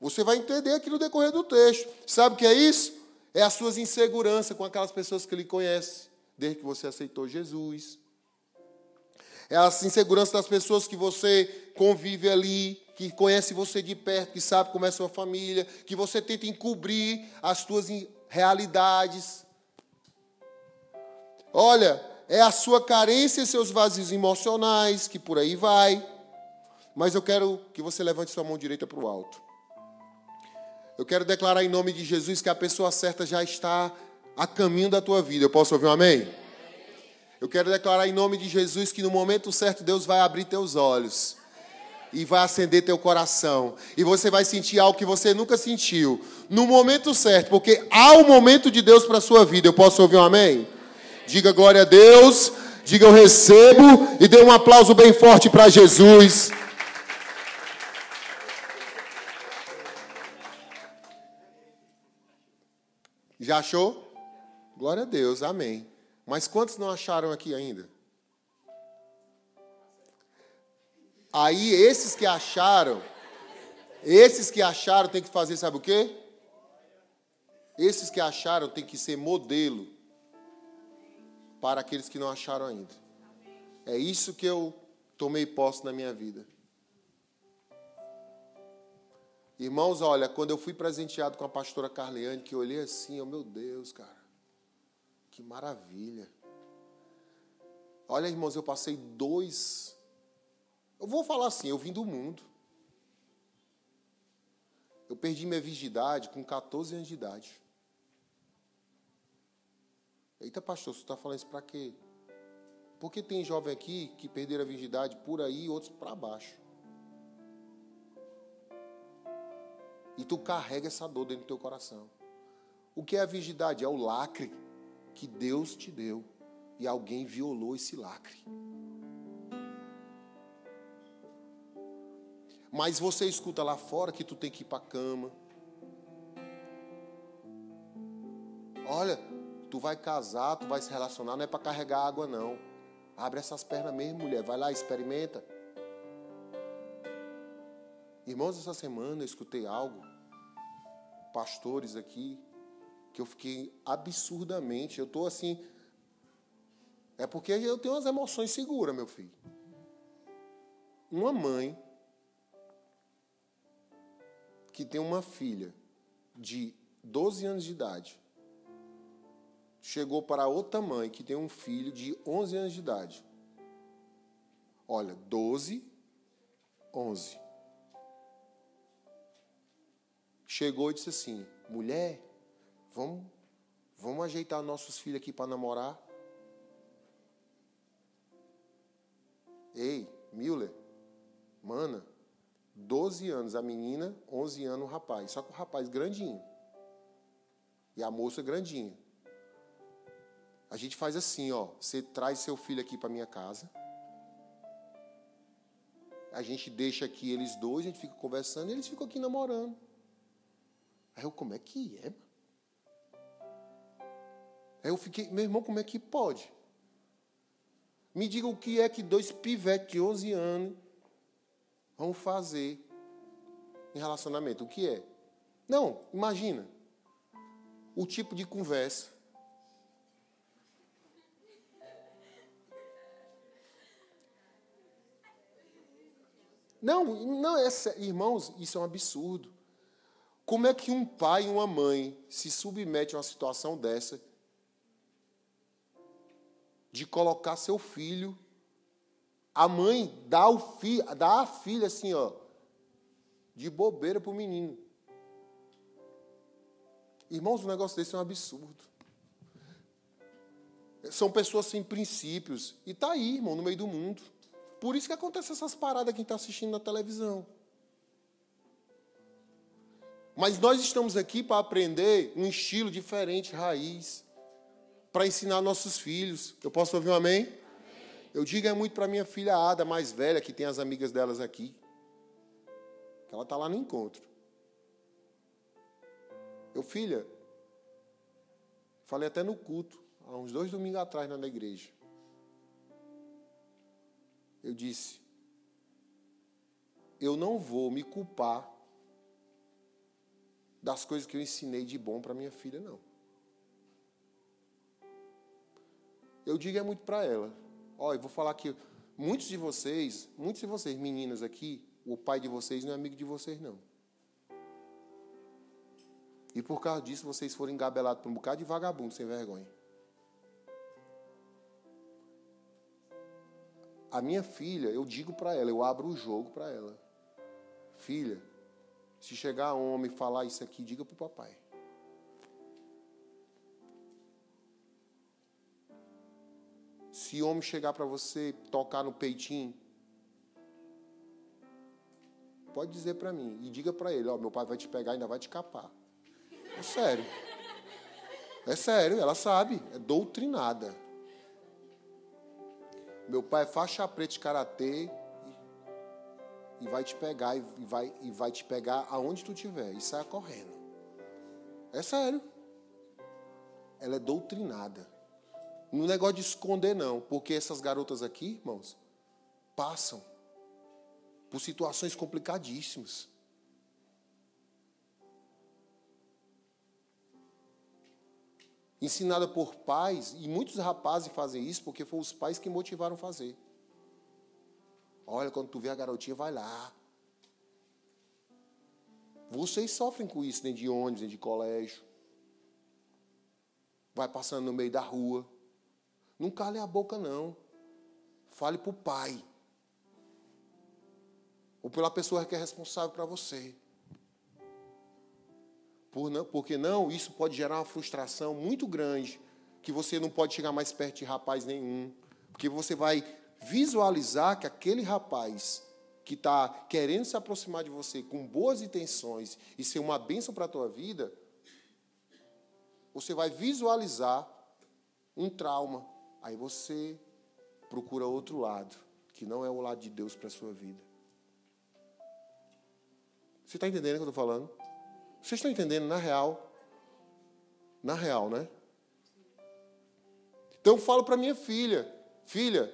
Você vai entender aqui no decorrer do texto. Sabe o que é isso? É as suas inseguranças com aquelas pessoas que lhe conhecem, desde que você aceitou Jesus. É as inseguranças das pessoas que você convive ali, que conhece você de perto, que sabe como é sua família, que você tenta encobrir as suas realidades. Olha, é a sua carência e seus vazios emocionais, que por aí vai. Mas eu quero que você levante sua mão direita para o alto. Eu quero declarar em nome de Jesus que a pessoa certa já está a caminho da tua vida. Eu posso ouvir um amém? Eu quero declarar em nome de Jesus que no momento certo Deus vai abrir teus olhos e vai acender teu coração. E você vai sentir algo que você nunca sentiu. No momento certo, porque há um momento de Deus para a sua vida. Eu posso ouvir um amém? Diga glória a Deus. Diga eu recebo. E dê um aplauso bem forte para Jesus. Já achou? Glória a Deus, amém. Mas quantos não acharam aqui ainda? Aí esses que acharam, esses que acharam tem que fazer, sabe o quê? Esses que acharam tem que ser modelo para aqueles que não acharam ainda. É isso que eu tomei posse na minha vida. Irmãos, olha, quando eu fui presenteado com a pastora Carleane, que eu olhei assim, oh meu Deus, cara, que maravilha. Olha, irmãos, eu passei dois eu vou falar assim, eu vim do mundo. Eu perdi minha virgindade com 14 anos de idade. Eita, pastor, você está falando isso para quê? Porque tem jovem aqui que perderam a virgindade por aí e outros para baixo. E tu carrega essa dor dentro do teu coração. O que é a virgindade? É o lacre que Deus te deu. E alguém violou esse lacre. Mas você escuta lá fora que tu tem que ir para a cama. Olha, tu vai casar, tu vai se relacionar, não é para carregar água não. Abre essas pernas mesmo, mulher, vai lá, experimenta. Irmãos, essa semana eu escutei algo, pastores aqui, que eu fiquei absurdamente, eu estou assim, é porque eu tenho as emoções seguras, meu filho. Uma mãe que tem uma filha de 12 anos de idade chegou para outra mãe que tem um filho de 11 anos de idade. Olha, 12, 11. Chegou e disse assim: mulher, vamos, vamos ajeitar nossos filhos aqui para namorar? Ei, Miller, mana, 12 anos a menina, 11 anos o rapaz. Só que o rapaz grandinho. E a moça grandinha. A gente faz assim, ó. Você traz seu filho aqui para minha casa. A gente deixa aqui eles dois, a gente fica conversando e eles ficam aqui namorando. Aí eu, como é que é? Aí eu fiquei, meu irmão, como é que pode? Me diga o que é que dois pivetes de 11 anos vão fazer em relacionamento. O que é? Não, imagina. O tipo de conversa. Não, não é, irmãos, isso é um absurdo. Como é que um pai e uma mãe se submetem a uma situação dessa de colocar seu filho, a mãe dá o filho, dá a filha assim, ó, de bobeira para o menino. Irmãos, um negócio desse é um absurdo. São pessoas sem princípios. E tá aí, irmão, no meio do mundo. Por isso que acontece essas paradas quem está assistindo na televisão. Mas nós estamos aqui para aprender um estilo diferente, raiz para ensinar nossos filhos. Eu posso ouvir um amém? amém. Eu digo é muito para minha filha Ada, mais velha, que tem as amigas delas aqui. Que ela está lá no encontro. Eu, filha, falei até no culto, há uns dois domingos atrás na igreja. Eu disse, eu não vou me culpar das coisas que eu ensinei de bom para minha filha, não. eu digo é muito para ela. Olha, eu vou falar que muitos de vocês, muitos de vocês, meninas aqui, o pai de vocês não é amigo de vocês, não. E por causa disso, vocês foram engabelados por um bocado de vagabundo sem vergonha. A minha filha, eu digo para ela, eu abro o jogo para ela. Filha, se chegar homem e falar isso aqui, diga para o papai. Se homem chegar para você tocar no peitinho, pode dizer para mim e diga para ele, ó, meu pai vai te pegar e ainda vai te capar. É sério. É sério, ela sabe, é doutrinada. Meu pai é faixa preta de karatê e, vai te pegar e vai, e vai te pegar aonde tu estiver e saia correndo. É sério. Ela é doutrinada. No negócio de esconder, não, porque essas garotas aqui, irmãos, passam por situações complicadíssimas. Ensinada por pais, e muitos rapazes fazem isso porque foram os pais que motivaram fazer. Olha, quando tu vê a garotinha, vai lá. Vocês sofrem com isso dentro de ônibus, dentro de colégio. Vai passando no meio da rua. Não cale a boca, não. Fale para o pai. Ou pela pessoa que é responsável para você. Por não, porque não, isso pode gerar uma frustração muito grande, que você não pode chegar mais perto de rapaz nenhum. Porque você vai visualizar que aquele rapaz que está querendo se aproximar de você com boas intenções e ser uma bênção para a tua vida, você vai visualizar um trauma, Aí você procura outro lado, que não é o lado de Deus para a sua vida. Você está entendendo o que eu estou falando? Vocês estão entendendo na real? Na real, né? Então eu falo para minha filha: Filha,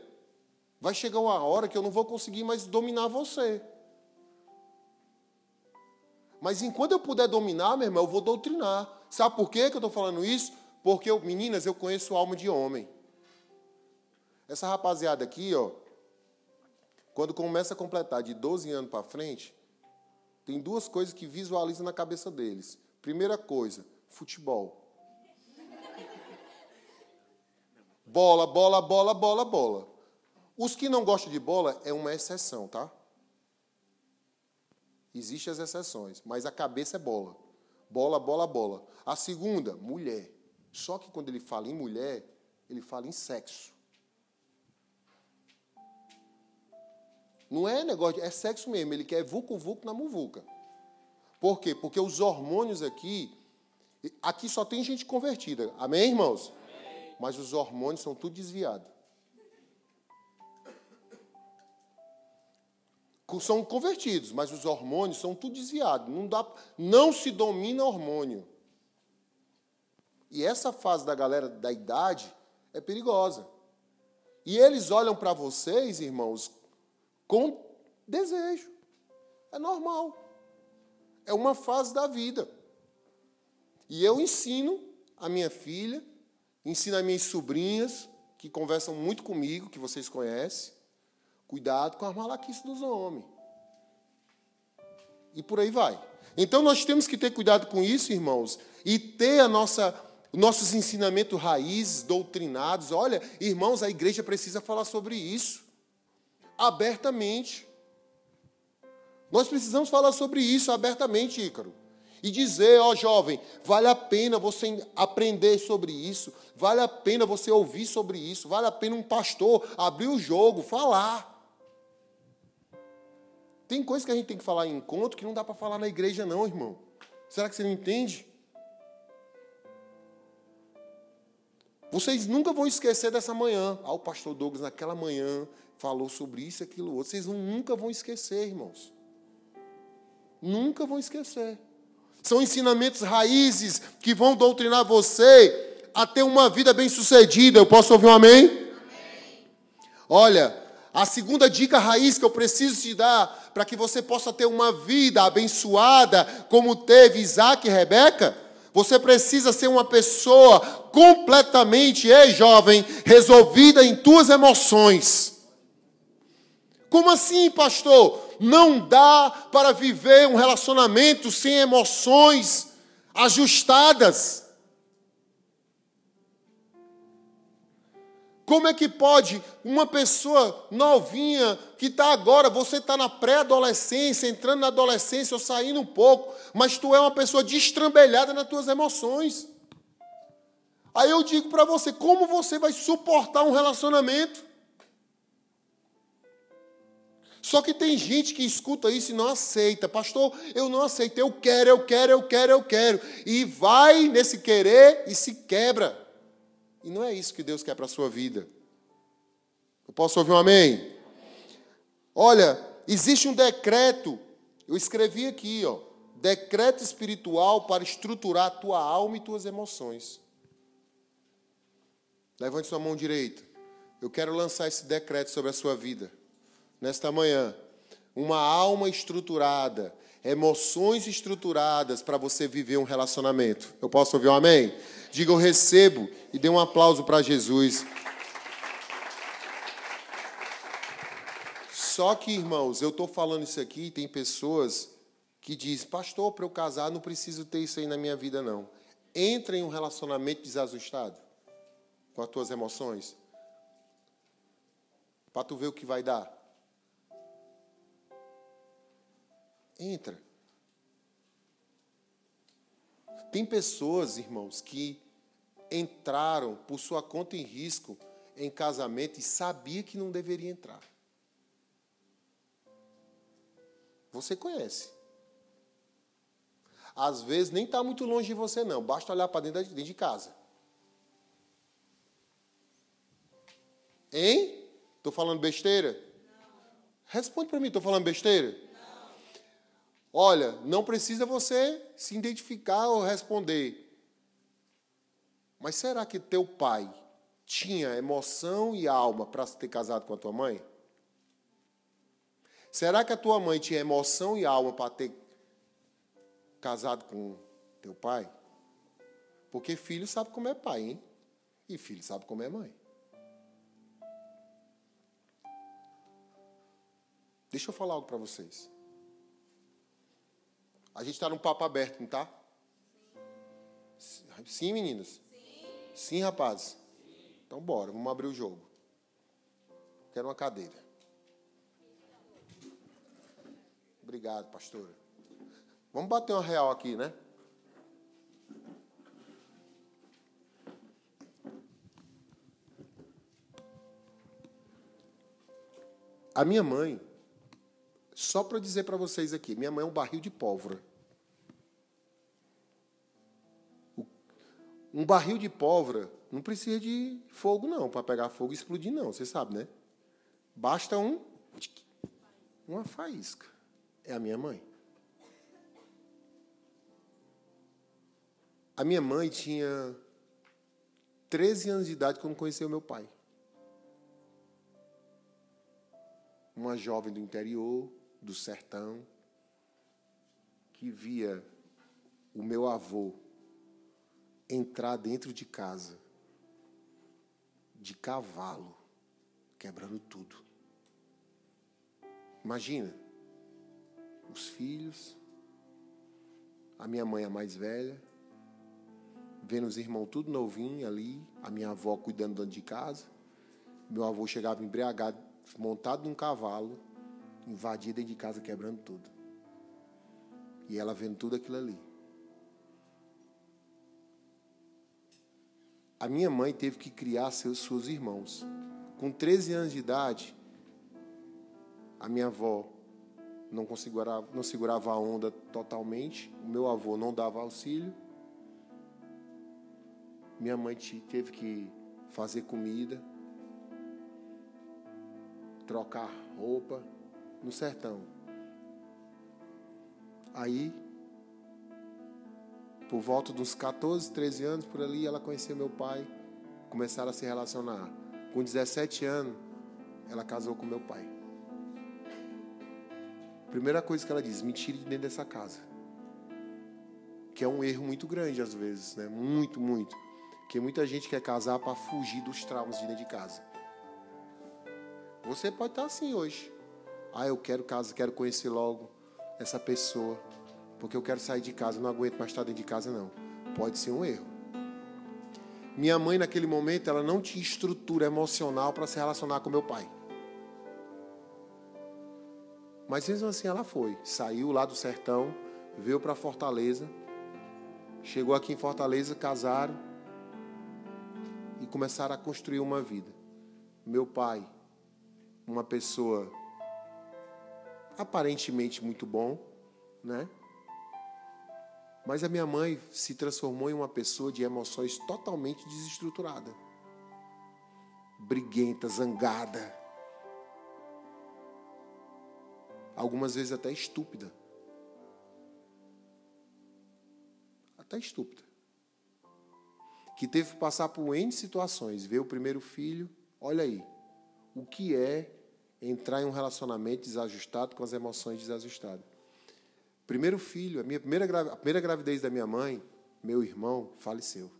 vai chegar uma hora que eu não vou conseguir mais dominar você. Mas enquanto eu puder dominar, meu irmão, eu vou doutrinar. Sabe por quê que eu estou falando isso? Porque, eu, meninas, eu conheço alma de homem. Essa rapaziada aqui, ó, quando começa a completar de 12 anos para frente, tem duas coisas que visualizam na cabeça deles. Primeira coisa, futebol. Bola, bola, bola, bola, bola. Os que não gostam de bola é uma exceção, tá? Existem as exceções, mas a cabeça é bola. Bola, bola, bola. A segunda, mulher. Só que quando ele fala em mulher, ele fala em sexo. Não é negócio, é sexo mesmo. Ele quer vucu-vucu na muvuca. Por quê? Porque os hormônios aqui, aqui só tem gente convertida. Amém, irmãos? Amém. Mas os hormônios são tudo desviados. São convertidos, mas os hormônios são tudo desviados. Não, dá, não se domina hormônio. E essa fase da galera da idade é perigosa. E eles olham para vocês, irmãos, com desejo. É normal. É uma fase da vida. E eu ensino a minha filha, ensino as minhas sobrinhas, que conversam muito comigo, que vocês conhecem, cuidado com as malaquices dos homens. E por aí vai. Então nós temos que ter cuidado com isso, irmãos, e ter a nossa nossos ensinamentos raízes, doutrinados. Olha, irmãos, a igreja precisa falar sobre isso abertamente. Nós precisamos falar sobre isso abertamente, Ícaro. E dizer, ó jovem, vale a pena você aprender sobre isso, vale a pena você ouvir sobre isso, vale a pena um pastor abrir o jogo, falar. Tem coisa que a gente tem que falar em encontro que não dá para falar na igreja, não, irmão. Será que você não entende? Vocês nunca vão esquecer dessa manhã. Ah, o pastor Douglas, naquela manhã, falou sobre isso e aquilo outro. Vocês nunca vão esquecer, irmãos. Nunca vão esquecer. São ensinamentos raízes que vão doutrinar você a ter uma vida bem-sucedida. Eu posso ouvir um amém? amém? Olha, a segunda dica raiz que eu preciso te dar para que você possa ter uma vida abençoada, como teve Isaac e Rebeca, você precisa ser uma pessoa completamente, ei jovem, resolvida em tuas emoções. Como assim, pastor? Não dá para viver um relacionamento sem emoções ajustadas. Como é que pode uma pessoa novinha que está agora, você está na pré-adolescência, entrando na adolescência ou saindo um pouco, mas tu é uma pessoa destrambelhada nas tuas emoções? Aí eu digo para você, como você vai suportar um relacionamento? Só que tem gente que escuta isso e não aceita. Pastor, eu não aceito. Eu quero, eu quero, eu quero, eu quero. E vai nesse querer e se quebra. E não é isso que Deus quer para a sua vida. Eu posso ouvir um amém? Olha, existe um decreto. Eu escrevi aqui, ó. Decreto espiritual para estruturar a tua alma e tuas emoções. Levante sua mão direita. Eu quero lançar esse decreto sobre a sua vida nesta manhã. Uma alma estruturada, emoções estruturadas para você viver um relacionamento. Eu posso ouvir um amém? Diga eu recebo e dê um aplauso para Jesus. Só que, irmãos, eu estou falando isso aqui tem pessoas que dizem, pastor, para eu casar não preciso ter isso aí na minha vida, não. Entra em um relacionamento desajustado com as tuas emoções, para tu ver o que vai dar. Entra. Tem pessoas, irmãos, que entraram por sua conta em risco em casamento e sabia que não deveria entrar. Você conhece. Às vezes nem está muito longe de você, não. Basta olhar para dentro, dentro de casa. Hein? Estou falando besteira? Não. Responde para mim, estou falando besteira? Olha, não precisa você se identificar ou responder. Mas será que teu pai tinha emoção e alma para ter casado com a tua mãe? Será que a tua mãe tinha emoção e alma para ter casado com teu pai? Porque filho sabe como é pai, hein? E filho sabe como é mãe. Deixa eu falar algo para vocês. A gente está num papo aberto, não está? Sim, meninas? Sim, rapazes? Então bora, vamos abrir o jogo. Quero uma cadeira. Obrigado, pastora. Vamos bater uma real aqui, né? A minha mãe, só para dizer para vocês aqui, minha mãe é um barril de pólvora. Um barril de pólvora não precisa de fogo, não, para pegar fogo e explodir, não. Você sabe, né? Basta um. Uma faísca. É a minha mãe. A minha mãe tinha 13 anos de idade quando conheceu meu pai. Uma jovem do interior, do sertão, que via o meu avô entrar dentro de casa de cavalo, quebrando tudo. Imagina, os filhos, a minha mãe a mais velha, vendo os irmãos tudo novinho ali, a minha avó cuidando de casa, meu avô chegava embriagado, montado num cavalo, invadia dentro de casa quebrando tudo. E ela vendo tudo aquilo ali. A minha mãe teve que criar seus, seus irmãos. Com 13 anos de idade, a minha avó não, segurava, não segurava a onda totalmente, o meu avô não dava auxílio. Minha mãe teve que fazer comida, trocar roupa no sertão. Aí por volta dos 14, 13 anos, por ali, ela conheceu meu pai, começaram a se relacionar. Com 17 anos, ela casou com meu pai. Primeira coisa que ela diz: me tire de dentro dessa casa. Que é um erro muito grande às vezes, né? Muito, muito. Porque muita gente quer casar para fugir dos traumas de dentro de casa. Você pode estar assim hoje. Ah, eu quero casa, quero conhecer logo essa pessoa porque eu quero sair de casa, não aguento mais estar dentro de casa, não. Pode ser um erro. Minha mãe, naquele momento, ela não tinha estrutura emocional para se relacionar com meu pai. Mas mesmo assim ela foi. Saiu lá do sertão, veio para Fortaleza, chegou aqui em Fortaleza, casaram e começaram a construir uma vida. Meu pai, uma pessoa aparentemente muito bom, né? Mas a minha mãe se transformou em uma pessoa de emoções totalmente desestruturada. Briguenta, zangada. Algumas vezes até estúpida. Até estúpida. Que teve que passar por N situações. Ver o primeiro filho. Olha aí. O que é entrar em um relacionamento desajustado com as emoções desajustadas? Primeiro filho, a minha primeira, a primeira gravidez da minha mãe, meu irmão faleceu.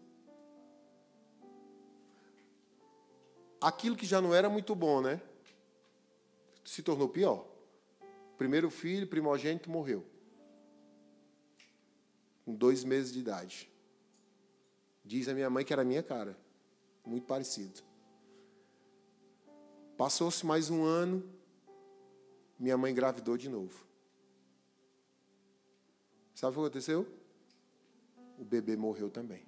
Aquilo que já não era muito bom, né? Se tornou pior. Primeiro filho, primogênito, morreu. Com dois meses de idade. Diz a minha mãe que era minha cara. Muito parecido. Passou-se mais um ano, minha mãe engravidou de novo. Sabe o que aconteceu? O bebê morreu também.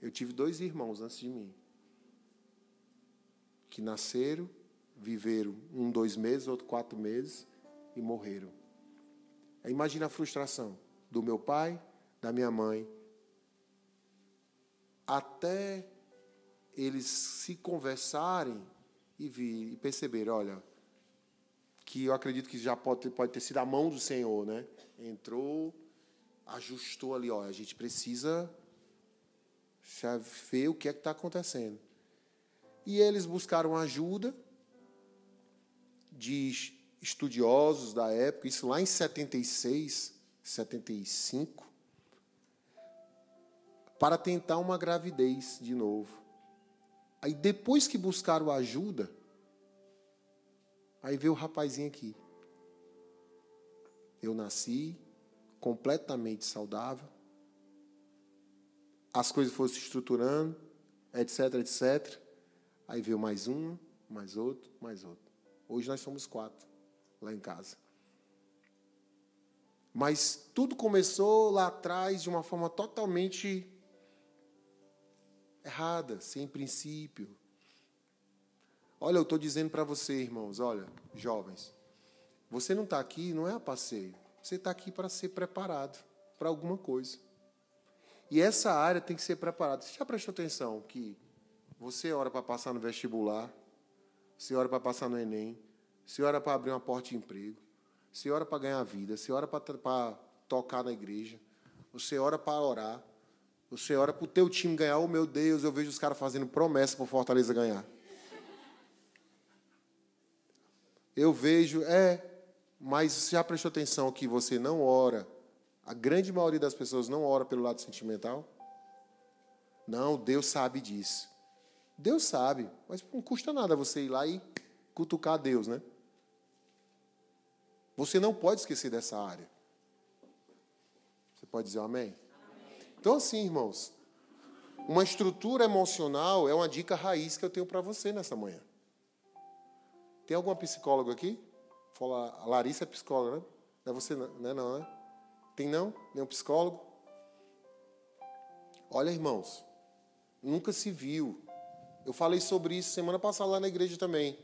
Eu tive dois irmãos antes de mim que nasceram, viveram um, dois meses, outro quatro meses e morreram. Imagina a frustração do meu pai, da minha mãe, até eles se conversarem e, vir, e olha, que eu acredito que já pode ter, pode ter sido a mão do Senhor, né? Entrou, ajustou ali, ó, a gente precisa ver o que é que está acontecendo. E eles buscaram ajuda de estudiosos da época, isso lá em 76, 75, para tentar uma gravidez de novo. Aí depois que buscaram ajuda, Aí veio o rapazinho aqui. Eu nasci completamente saudável. As coisas foram se estruturando. etc, etc. Aí veio mais um, mais outro, mais outro. Hoje nós somos quatro lá em casa. Mas tudo começou lá atrás de uma forma totalmente errada, sem princípio. Olha, eu estou dizendo para você, irmãos, olha, jovens, você não está aqui, não é a passeio. Você está aqui para ser preparado para alguma coisa. E essa área tem que ser preparada. Você já prestou atenção que você ora para passar no vestibular, você ora para passar no Enem, você ora para abrir uma porta de emprego, você ora para ganhar vida, você ora para tocar na igreja, você ora para orar, você ora para o teu time ganhar. Oh, meu Deus, eu vejo os caras fazendo promessa para o Fortaleza ganhar. Eu vejo, é, mas já prestou atenção que você não ora, a grande maioria das pessoas não ora pelo lado sentimental? Não, Deus sabe disso. Deus sabe, mas não custa nada você ir lá e cutucar Deus, né? Você não pode esquecer dessa área. Você pode dizer amém? Então, assim, irmãos, uma estrutura emocional é uma dica raiz que eu tenho para você nessa manhã. Tem alguma psicóloga aqui? Fala, a Larissa é psicóloga, né? Não é você, não é não, né? Tem não? Nenhum psicólogo? Olha, irmãos, nunca se viu. Eu falei sobre isso semana passada lá na igreja também.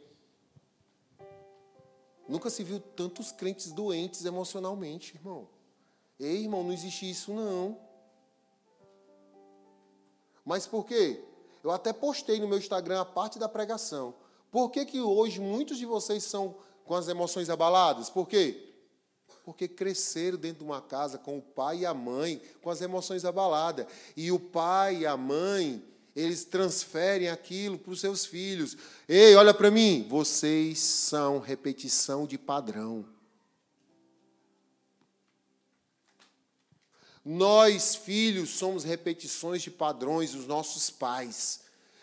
Nunca se viu tantos crentes doentes emocionalmente, irmão. Ei, irmão, não existe isso não. Mas por quê? Eu até postei no meu Instagram a parte da pregação. Por que, que hoje muitos de vocês são com as emoções abaladas? Por quê? Porque cresceram dentro de uma casa com o pai e a mãe com as emoções abaladas. E o pai e a mãe eles transferem aquilo para os seus filhos. Ei, olha para mim, vocês são repetição de padrão. Nós, filhos, somos repetições de padrões dos nossos pais.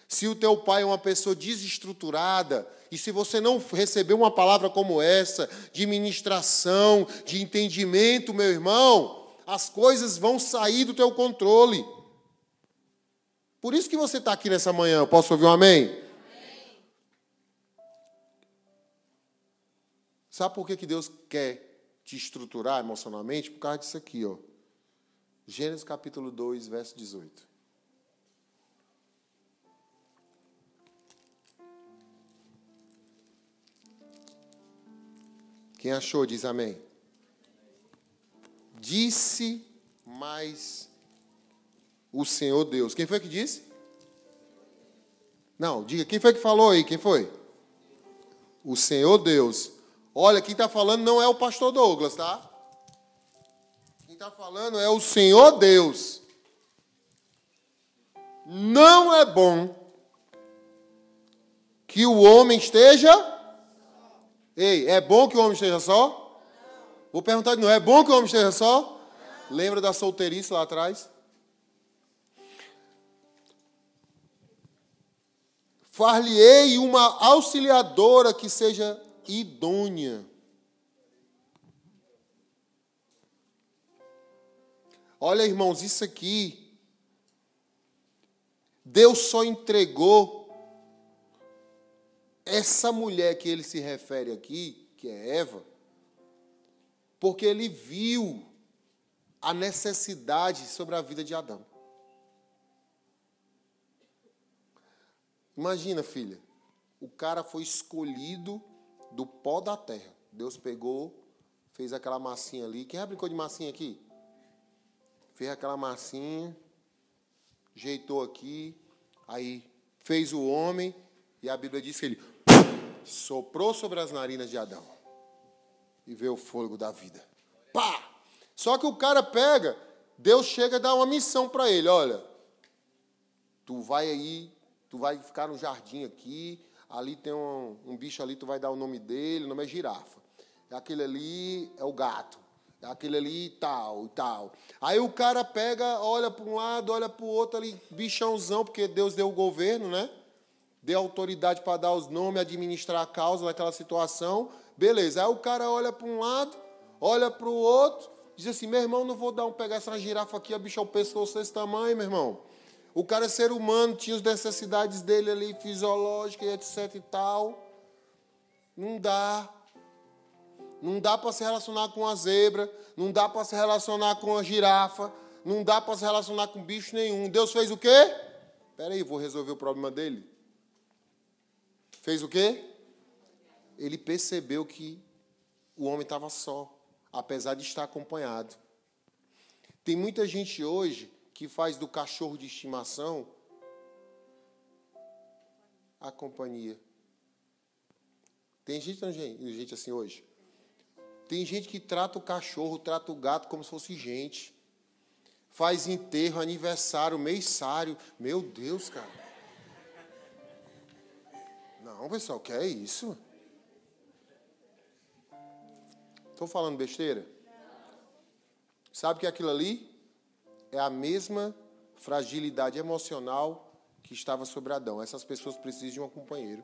Se o teu pai é uma pessoa desestruturada, e se você não recebeu uma palavra como essa, de ministração, de entendimento, meu irmão, as coisas vão sair do teu controle. Por isso que você está aqui nessa manhã. Eu posso ouvir um amém? amém? Sabe por que, que Deus quer te estruturar emocionalmente? Por causa disso aqui, ó. Gênesis capítulo 2, verso 18. Quem achou, diz amém. Disse mais o Senhor Deus. Quem foi que disse? Não, diga, quem foi que falou aí? Quem foi? O Senhor Deus. Olha, quem está falando não é o pastor Douglas, tá? Quem está falando é o Senhor Deus. Não é bom que o homem esteja. Ei, é bom que o homem esteja só? Vou perguntar de novo: é bom que o homem esteja só? Lembra da solteirice lá atrás? Far-lhe-ei uma auxiliadora que seja idônea. Olha, irmãos, isso aqui, Deus só entregou essa mulher que ele se refere aqui, que é Eva, porque ele viu a necessidade sobre a vida de Adão. Imagina, filha, o cara foi escolhido do pó da terra. Deus pegou, fez aquela massinha ali. Quem já brincou de massinha aqui? Fez aquela massinha, jeitou aqui, aí fez o homem, e a Bíblia diz que ele soprou sobre as narinas de Adão e veio o fôlego da vida. Pá! Só que o cara pega, Deus chega a dar uma missão para ele: olha, tu vai aí tu vai ficar no jardim aqui, ali tem um, um bicho ali, tu vai dar o nome dele, o nome é girafa. Aquele ali é o gato. Aquele ali tal e tal. Aí o cara pega, olha para um lado, olha para o outro ali, bichãozão, porque Deus deu o governo, né? Deu autoridade para dar os nomes, administrar a causa naquela situação. Beleza. Aí o cara olha para um lado, olha para o outro, diz assim: meu irmão, não vou dar um pegar essa girafa aqui, a bicha é o pescoço desse tamanho, meu irmão. O cara é ser humano, tinha as necessidades dele ali, fisiológicas, etc e tal. Não dá. Não dá para se relacionar com a zebra, não dá para se relacionar com a girafa, não dá para se relacionar com bicho nenhum. Deus fez o quê? Espera aí, vou resolver o problema dele. Fez o quê? Ele percebeu que o homem estava só, apesar de estar acompanhado. Tem muita gente hoje que faz do cachorro de estimação a companhia. Tem gente, gente assim hoje? Tem gente que trata o cachorro, trata o gato como se fosse gente. Faz enterro, aniversário, mêsário. Meu Deus, cara. Não, pessoal, que é isso? Estou falando besteira? Sabe que aquilo ali é a mesma fragilidade emocional que estava sobre Adão. Essas pessoas precisam de um companheiro.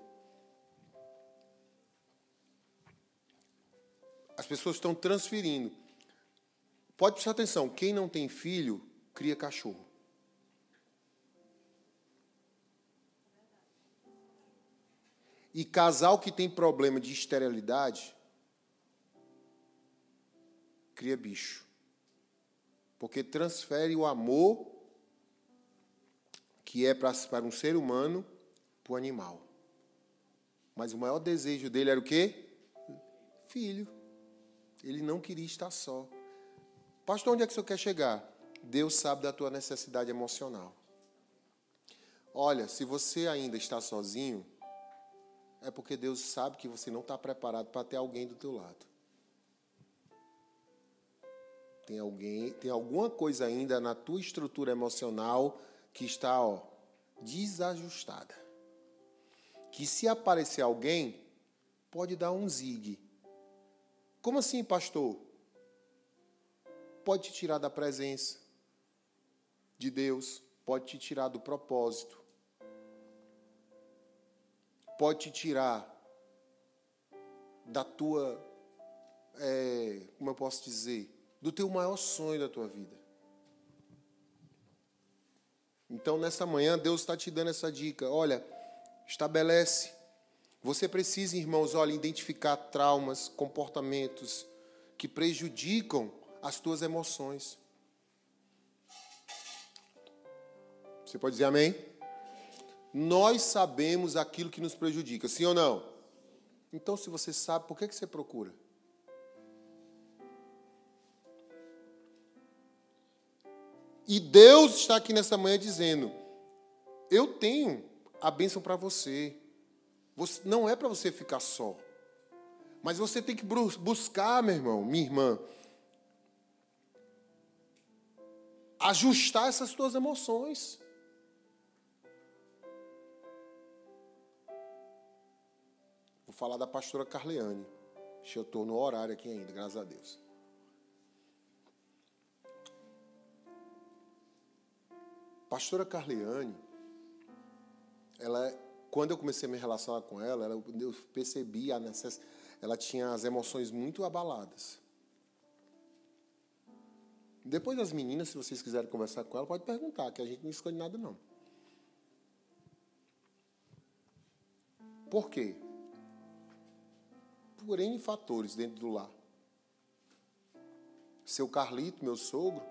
As pessoas estão transferindo. Pode prestar atenção, quem não tem filho, cria cachorro. E casal que tem problema de esterilidade, cria bicho. Porque transfere o amor que é para um ser humano para o animal. Mas o maior desejo dele era o quê? Filho. Ele não queria estar só. Pastor, onde é que o senhor quer chegar? Deus sabe da tua necessidade emocional. Olha, se você ainda está sozinho, é porque Deus sabe que você não está preparado para ter alguém do teu lado. Tem alguém, tem alguma coisa ainda na tua estrutura emocional que está, ó, desajustada. Que se aparecer alguém, pode dar um zigue como assim, pastor? Pode te tirar da presença de Deus, pode te tirar do propósito, pode te tirar da tua, é, como eu posso dizer, do teu maior sonho da tua vida. Então, nessa manhã, Deus está te dando essa dica. Olha, estabelece você precisa, irmãos, olha, identificar traumas, comportamentos que prejudicam as tuas emoções. Você pode dizer amém? Nós sabemos aquilo que nos prejudica, sim ou não? Então, se você sabe, por que você procura? E Deus está aqui nessa manhã dizendo: Eu tenho a bênção para você. Você, não é para você ficar só. Mas você tem que buscar, meu irmão, minha irmã, ajustar essas tuas emoções. Vou falar da pastora Carleane. Eu estou no horário aqui ainda, graças a Deus. Pastora Carleane, ela é quando eu comecei a me relacionar com ela, ela eu percebi a necessidade. Ela tinha as emoções muito abaladas. Depois das meninas, se vocês quiserem conversar com ela, pode perguntar, que a gente não esconde nada não. Por quê? Por N fatores dentro do lar. Seu Carlito, meu sogro,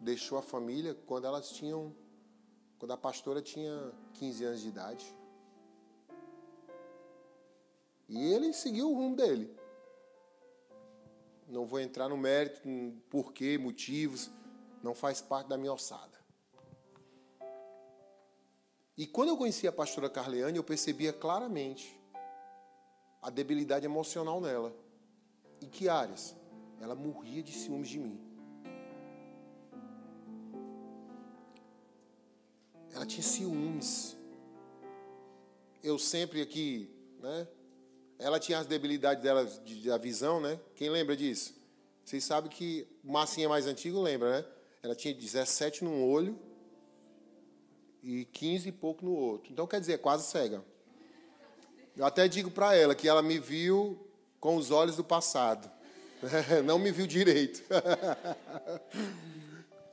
deixou a família quando elas tinham. Quando a pastora tinha 15 anos de idade. E ele seguiu o rumo dele. Não vou entrar no mérito, porquê, motivos, não faz parte da minha ossada. E quando eu conheci a pastora Carleane, eu percebia claramente a debilidade emocional nela. Em que áreas? Ela morria de ciúmes de mim. Ela tinha ciúmes. Eu sempre aqui, né? Ela tinha as debilidades dela de, da visão, né? Quem lembra disso? Vocês sabem que Massinha mais antigo lembra, né? Ela tinha 17 num olho e 15 e pouco no outro. Então, quer dizer, quase cega. Eu até digo para ela que ela me viu com os olhos do passado. [laughs] Não me viu direito. [laughs]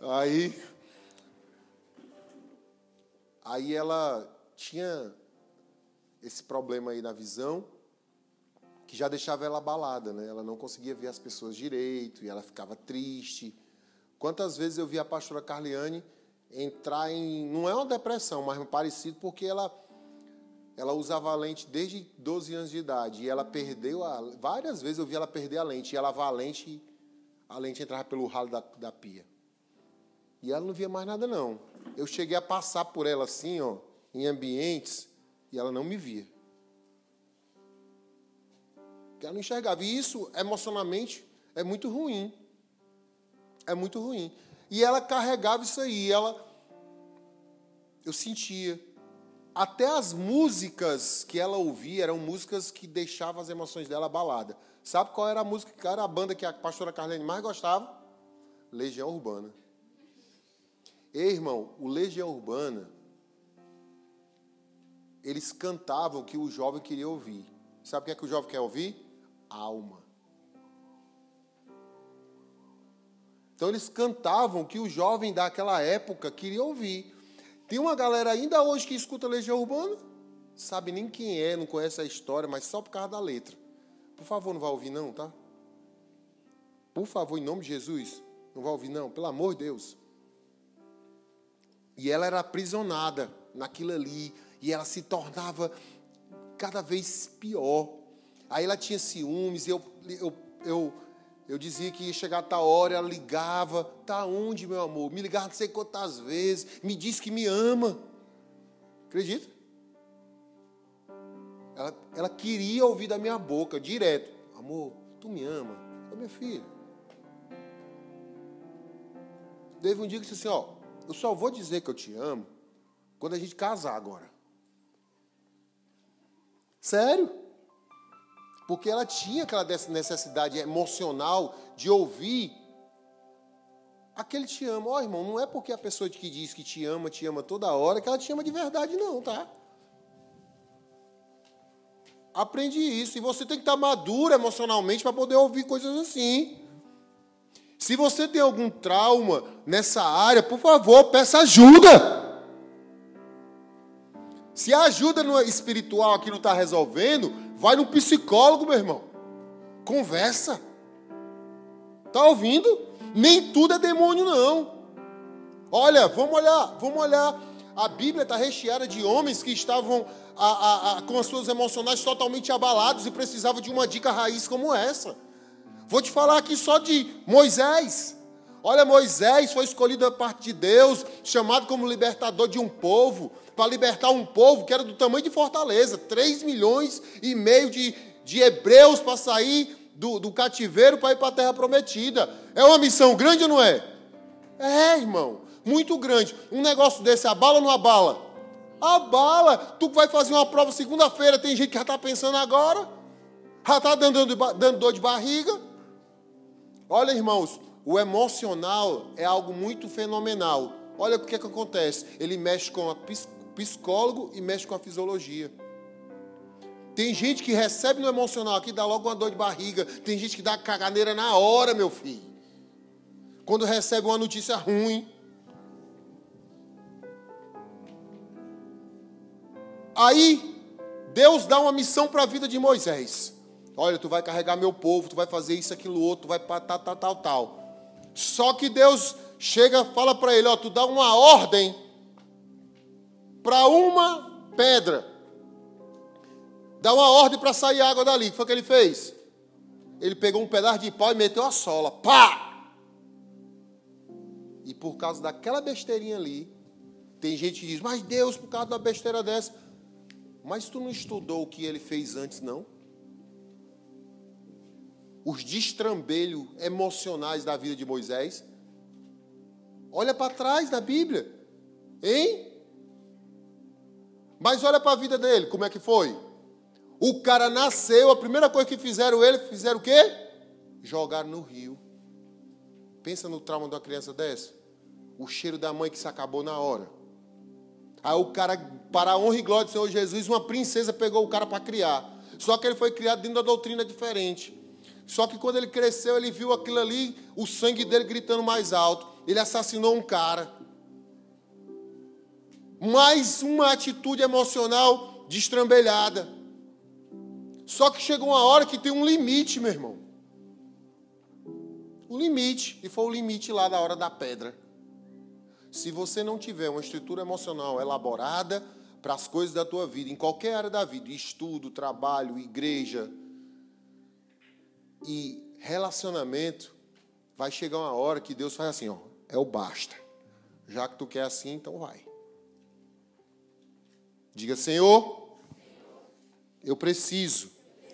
Aí. Aí ela tinha esse problema aí na visão que já deixava ela abalada, né? Ela não conseguia ver as pessoas direito e ela ficava triste. Quantas vezes eu vi a pastora Carliane entrar em não é uma depressão, mas parecido porque ela ela usava a lente desde 12 anos de idade e ela perdeu a várias vezes eu vi ela perder a lente e ela a lente a lente entrava pelo ralo da, da pia. E ela não via mais nada não. Eu cheguei a passar por ela assim, ó, em ambientes e ela não me via. Porque ela não enxergava. E isso, emocionalmente, é muito ruim. É muito ruim. E ela carregava isso aí. Ela, eu sentia. Até as músicas que ela ouvia eram músicas que deixavam as emoções dela abaladas. Sabe qual era a música, qual era a banda que a pastora Carlene mais gostava? Legião Urbana. Ei, irmão, o Legião Urbana, eles cantavam o que o jovem queria ouvir. Sabe o que é que o jovem quer ouvir? alma. Então eles cantavam que o jovem daquela época queria ouvir. Tem uma galera ainda hoje que escuta Legião Urbana, sabe nem quem é, não conhece a história, mas só por causa da letra. Por favor, não vai ouvir não, tá? Por favor, em nome de Jesus, não vai ouvir não, pelo amor de Deus. E ela era aprisionada naquilo ali, e ela se tornava cada vez pior. Aí ela tinha ciúmes, eu, eu, eu, eu dizia que ia chegar a tal hora, ela ligava, tá onde, meu amor? Me ligava não sei quantas vezes, me disse que me ama. Acredita? Ela, ela queria ouvir da minha boca, direto. Amor, tu me ama? Eu, minha filha. Teve um dia que disse assim, ó, eu só vou dizer que eu te amo quando a gente casar agora. Sério? Porque ela tinha aquela necessidade emocional de ouvir aquele te ama. Ó, oh, irmão, não é porque a pessoa que diz que te ama, te ama toda hora, que ela te ama de verdade, não, tá? Aprende isso. E você tem que estar maduro emocionalmente para poder ouvir coisas assim. Se você tem algum trauma nessa área, por favor, peça ajuda. Se a ajuda espiritual aqui não está resolvendo, Vai no psicólogo, meu irmão. Conversa. Tá ouvindo? Nem tudo é demônio, não. Olha, vamos olhar, vamos olhar. A Bíblia está recheada de homens que estavam a, a, a, com as suas emocionais totalmente abalados e precisavam de uma dica raiz como essa. Vou te falar aqui só de Moisés. Olha, Moisés foi escolhido da parte de Deus, chamado como libertador de um povo para libertar um povo que era do tamanho de Fortaleza 3 milhões e meio de, de hebreus para sair do, do cativeiro para ir para a terra prometida. É uma missão grande ou não é? É, irmão, muito grande. Um negócio desse abala ou não abala? Abala. Tu vai fazer uma prova segunda-feira, tem gente que já está pensando agora, já está dando, dando dor de barriga. Olha, irmãos, o emocional é algo muito fenomenal. Olha o que, é que acontece. Ele mexe com a psicólogo e mexe com a fisiologia. Tem gente que recebe no emocional aqui, dá logo uma dor de barriga. Tem gente que dá caganeira na hora, meu filho. Quando recebe uma notícia ruim. Aí, Deus dá uma missão para a vida de Moisés. Olha, tu vai carregar meu povo, tu vai fazer isso, aquilo, outro, tu vai para tal, tal, tal, tal. Só que Deus chega, fala para ele, ó, tu dá uma ordem para uma pedra. Dá uma ordem para sair água dali. O que foi que ele fez? Ele pegou um pedaço de pau e meteu a sola. Pá! E por causa daquela besteirinha ali, tem gente que diz, mas Deus, por causa da besteira dessa. Mas tu não estudou o que ele fez antes, não? Os destrambelhos emocionais da vida de Moisés. Olha para trás da Bíblia. Hein? Mas olha para a vida dele, como é que foi? O cara nasceu, a primeira coisa que fizeram ele, fizeram o quê? Jogaram no rio. Pensa no trauma de uma criança dessa. O cheiro da mãe que se acabou na hora. Aí o cara, para a honra e glória do Senhor Jesus, uma princesa pegou o cara para criar. Só que ele foi criado dentro da doutrina diferente. Só que quando ele cresceu, ele viu aquilo ali, o sangue dele gritando mais alto. Ele assassinou um cara. mais uma atitude emocional destrambelhada. Só que chega uma hora que tem um limite, meu irmão. O limite, e foi o limite lá da hora da pedra. Se você não tiver uma estrutura emocional elaborada para as coisas da tua vida, em qualquer área da vida, estudo, trabalho, igreja e relacionamento, vai chegar uma hora que Deus faz assim, ó, é o basta. Já que tu quer assim, então vai. Diga, Senhor, eu preciso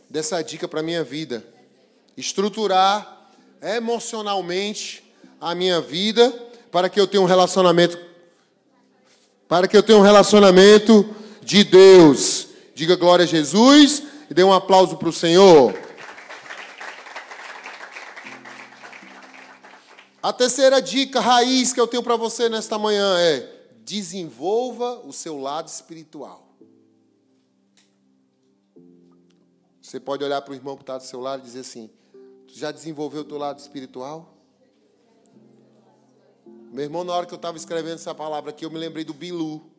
dessa dica para minha vida. Estruturar emocionalmente a minha vida para que eu tenha um relacionamento para que eu tenha um relacionamento de Deus. Diga glória a Jesus e dê um aplauso para o Senhor. A terceira dica raiz que eu tenho para você nesta manhã é: desenvolva o seu lado espiritual. Você pode olhar para o irmão que está do seu lado e dizer assim: Tu já desenvolveu o teu lado espiritual? Meu irmão, na hora que eu estava escrevendo essa palavra aqui, eu me lembrei do Bilu.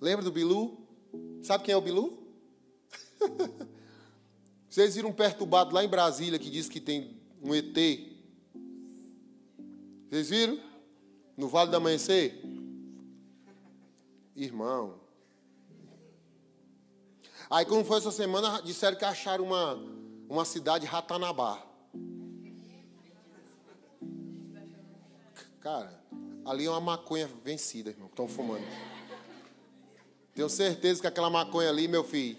Lembra do Bilu? Sabe quem é o Bilu? [laughs] Vocês viram um perturbado lá em Brasília que diz que tem um ET? Vocês viram? No Vale do Amanhecer? Irmão. Aí, quando foi essa semana, disseram que acharam uma, uma cidade Ratanabá. Cara, ali é uma maconha vencida, irmão, estão fumando. Tenho certeza que aquela maconha ali, meu filho.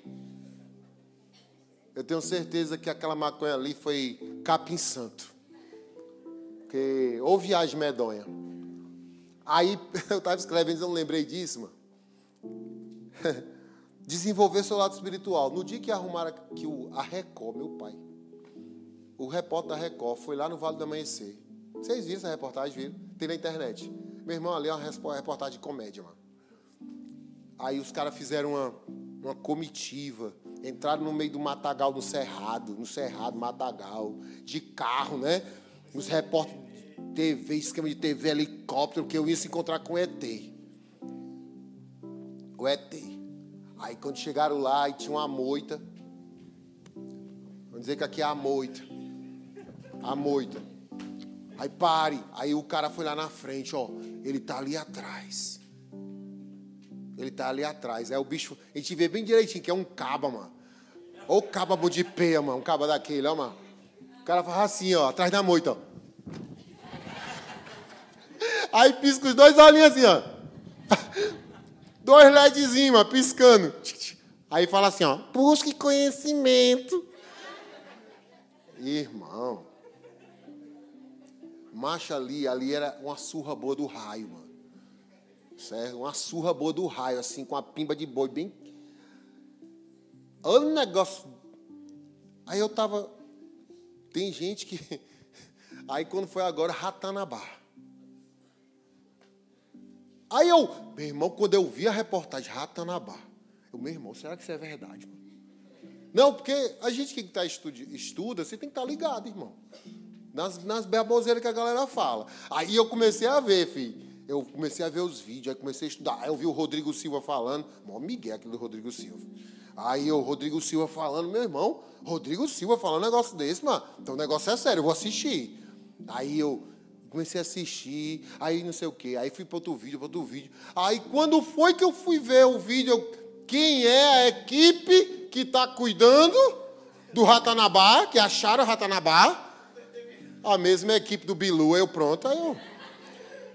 Eu tenho certeza que aquela maconha ali foi capim santo. Porque ou viagem medonha. Aí [laughs] eu estava escrevendo, eu não lembrei disso, mano. [laughs] Desenvolver seu lado espiritual. No dia que arrumaram que o, a Record, meu pai, o repórter da Record foi lá no Vale do Amanhecer. Vocês viram essa reportagem, viram? Tem na internet. Meu irmão, ali é uma reportagem de comédia, mano. Aí os caras fizeram uma, uma comitiva, entraram no meio do matagal no Cerrado, no Cerrado, matagal, de carro, né? Os repórteres de TV, esquema de TV, helicóptero, que eu ia se encontrar com o ET. O ET. Aí quando chegaram lá, e tinha uma moita. Vamos dizer que aqui é a moita. A moita. Aí pare. Aí o cara foi lá na frente, ó. Ele tá ali atrás. Ele tá ali atrás. Aí o bicho, a gente vê bem direitinho que é um caba, mano. Ou caba de peia, mano. Um caba daquele, ó, mano. O cara faz assim, ó, atrás da moita, ó. Aí pisca os dois olhinhos assim, ó. [laughs] Dois LEDzinhos, mano, piscando. Aí fala assim, ó. Busque conhecimento. Irmão. Macha ali, ali era uma surra boa do raio, mano. Certo? Uma surra boa do raio, assim, com a pimba de boi bem. Olha o negócio. Aí eu tava. Tem gente que. [laughs] Aí quando foi agora, Ratanabá. Aí eu, meu irmão, quando eu vi a reportagem Ratanabá, eu, meu irmão, será que isso é verdade? Mano? Não, porque a gente que tá estuda, estuda, você tem que estar tá ligado, irmão nas, nas baboseiras que a galera fala. Aí eu comecei a ver, filho. Eu comecei a ver os vídeos, aí comecei a estudar. Aí eu vi o Rodrigo Silva falando. Mó Miguel aquele do Rodrigo Silva. Aí o Rodrigo Silva falando, meu irmão, Rodrigo Silva falando um negócio desse, mano. Então o negócio é sério, eu vou assistir. Aí eu comecei a assistir, aí não sei o quê. Aí fui para outro vídeo, para outro vídeo. Aí quando foi que eu fui ver o vídeo, quem é a equipe que está cuidando do Ratanabá, que acharam o Ratanabá? A mesma equipe do Bilu, eu pronto, aí eu.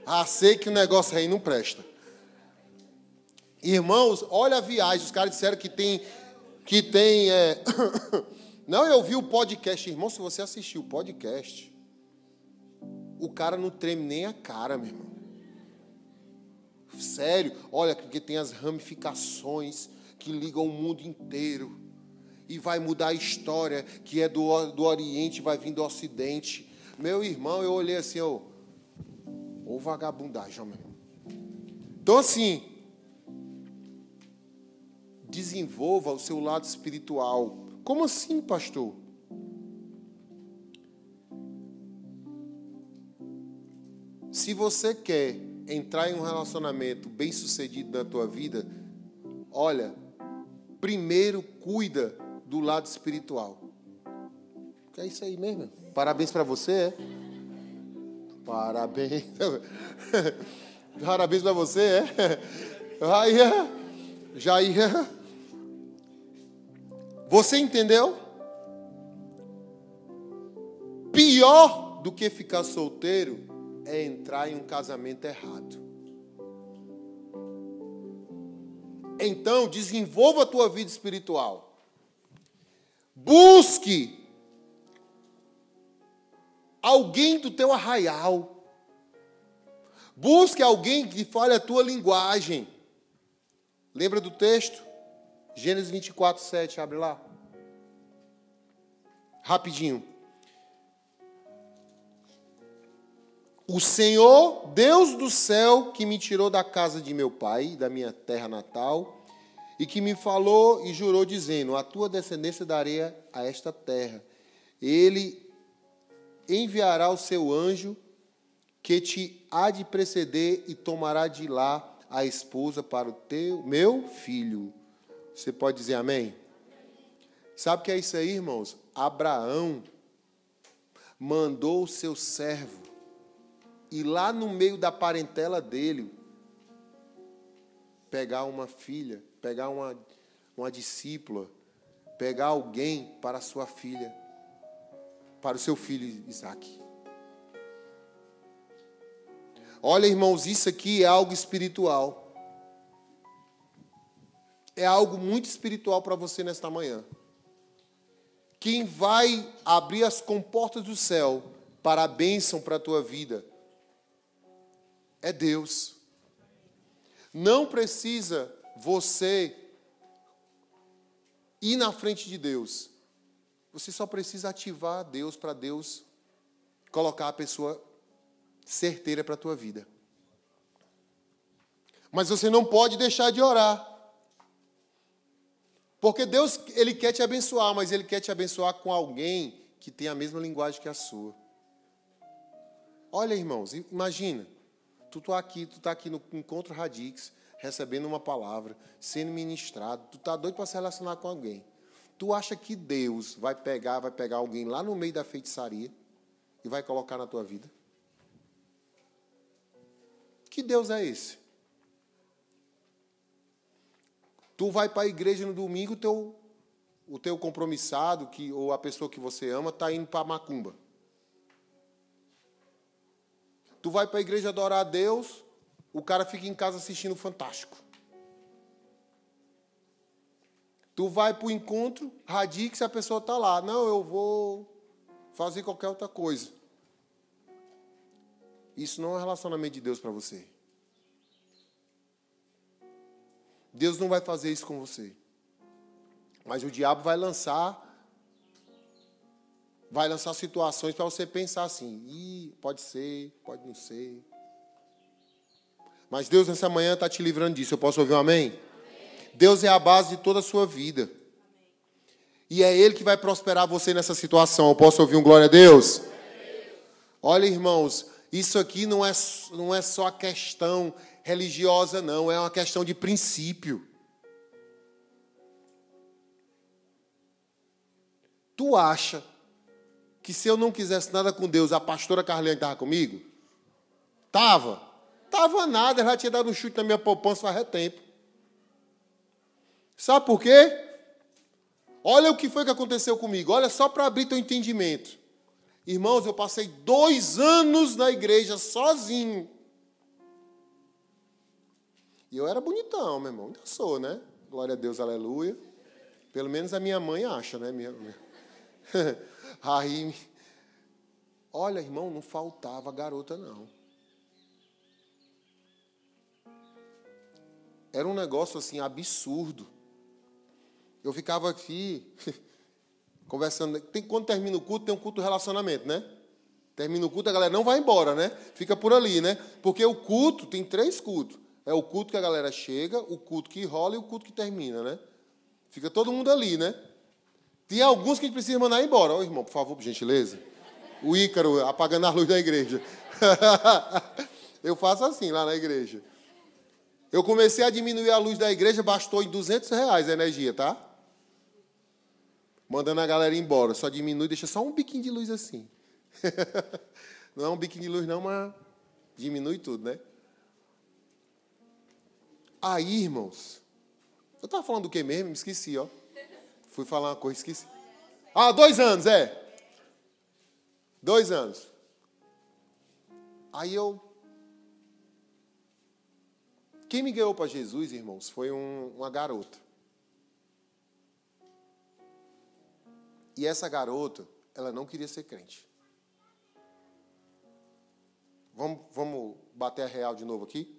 Ah, sei que o negócio aí não presta. Irmãos, olha a viagem. Os caras disseram que tem. Que tem. É... [coughs] Não, eu vi o podcast. Irmão, se você assistiu o podcast, o cara não treme nem a cara, meu irmão. Sério, olha, que tem as ramificações que ligam o mundo inteiro. E vai mudar a história, que é do, do Oriente, vai vir do Ocidente. Meu irmão, eu olhei assim, ô, ô vagabundagem, meu irmão. Então, assim, desenvolva o seu lado espiritual. Como assim, pastor? Se você quer entrar em um relacionamento bem sucedido na tua vida, olha, primeiro cuida do lado espiritual. Que é isso aí mesmo. Parabéns para você, é? Parabéns. [laughs] Parabéns para você, é? Aí, já ia. Você entendeu? Pior do que ficar solteiro é entrar em um casamento errado. Então, desenvolva a tua vida espiritual. Busque alguém do teu arraial. Busque alguém que fale a tua linguagem. Lembra do texto? Gênesis 24, 7, abre lá. Rapidinho. O Senhor, Deus do céu, que me tirou da casa de meu pai, da minha terra natal, e que me falou e jurou, dizendo: A tua descendência darei a esta terra. Ele enviará o seu anjo, que te há de preceder e tomará de lá a esposa para o teu meu filho. Você pode dizer amém? Sabe o que é isso aí, irmãos? Abraão mandou o seu servo e lá no meio da parentela dele pegar uma filha, pegar uma, uma discípula, pegar alguém para sua filha, para o seu filho Isaac. Olha, irmãos, isso aqui é algo espiritual. É algo muito espiritual para você nesta manhã. Quem vai abrir as comportas do céu para a bênção para a tua vida é Deus. Não precisa você ir na frente de Deus. Você só precisa ativar Deus para Deus colocar a pessoa certeira para a tua vida. Mas você não pode deixar de orar. Porque Deus, Ele quer te abençoar, mas Ele quer te abençoar com alguém que tem a mesma linguagem que a sua. Olha, irmãos, imagina. Tu tá aqui, tu tá aqui no encontro Radix, recebendo uma palavra, sendo ministrado, tu tá doido para se relacionar com alguém. Tu acha que Deus vai pegar, vai pegar alguém lá no meio da feitiçaria e vai colocar na tua vida? Que Deus é esse? Tu vai para a igreja no domingo, teu, o teu compromissado que, ou a pessoa que você ama está indo para a macumba. Tu vai para a igreja adorar a Deus, o cara fica em casa assistindo Fantástico. Tu vai para o encontro, se a pessoa está lá. Não, eu vou fazer qualquer outra coisa. Isso não é um relacionamento de Deus para você. Deus não vai fazer isso com você. Mas o diabo vai lançar vai lançar situações para você pensar assim: Ih, pode ser, pode não ser. Mas Deus nessa manhã está te livrando disso. Eu posso ouvir um amém? amém? Deus é a base de toda a sua vida. E é Ele que vai prosperar você nessa situação. Eu posso ouvir um glória a Deus? Amém. Olha, irmãos, isso aqui não é, não é só a questão religiosa, não. É uma questão de princípio. Tu acha que se eu não quisesse nada com Deus, a pastora Carliane estava comigo? Tava. Tava nada, ela tinha dado um chute na minha poupança faz tempo. Sabe por quê? Olha o que foi que aconteceu comigo. Olha só para abrir teu entendimento. Irmãos, eu passei dois anos na igreja sozinho. E eu era bonitão, meu irmão. Ainda sou, né? Glória a Deus, aleluia. Pelo menos a minha mãe acha, né? Minha... [laughs] Aí, olha, irmão, não faltava garota, não. Era um negócio assim absurdo. Eu ficava aqui [laughs] conversando. Tem, quando termina o culto, tem um culto relacionamento, né? Termina o culto, a galera não vai embora, né? Fica por ali, né? Porque o culto tem três cultos. É o culto que a galera chega, o culto que rola e o culto que termina, né? Fica todo mundo ali, né? Tem alguns que a gente precisa mandar embora. Ô, oh, irmão, por favor, por gentileza. O Ícaro apagando a luz da igreja. [laughs] Eu faço assim lá na igreja. Eu comecei a diminuir a luz da igreja, bastou em 200 reais a energia, tá? Mandando a galera embora. Só diminui, deixa só um biquinho de luz assim. [laughs] não é um biquinho de luz, não, mas diminui tudo, né? Aí, irmãos, eu estava falando do que mesmo? Me esqueci, ó. Fui falar uma coisa, esqueci. Ah, dois anos, é. Dois anos. Aí eu. Quem me ganhou para Jesus, irmãos, foi um, uma garota. E essa garota, ela não queria ser crente. Vamos, vamos bater a real de novo aqui?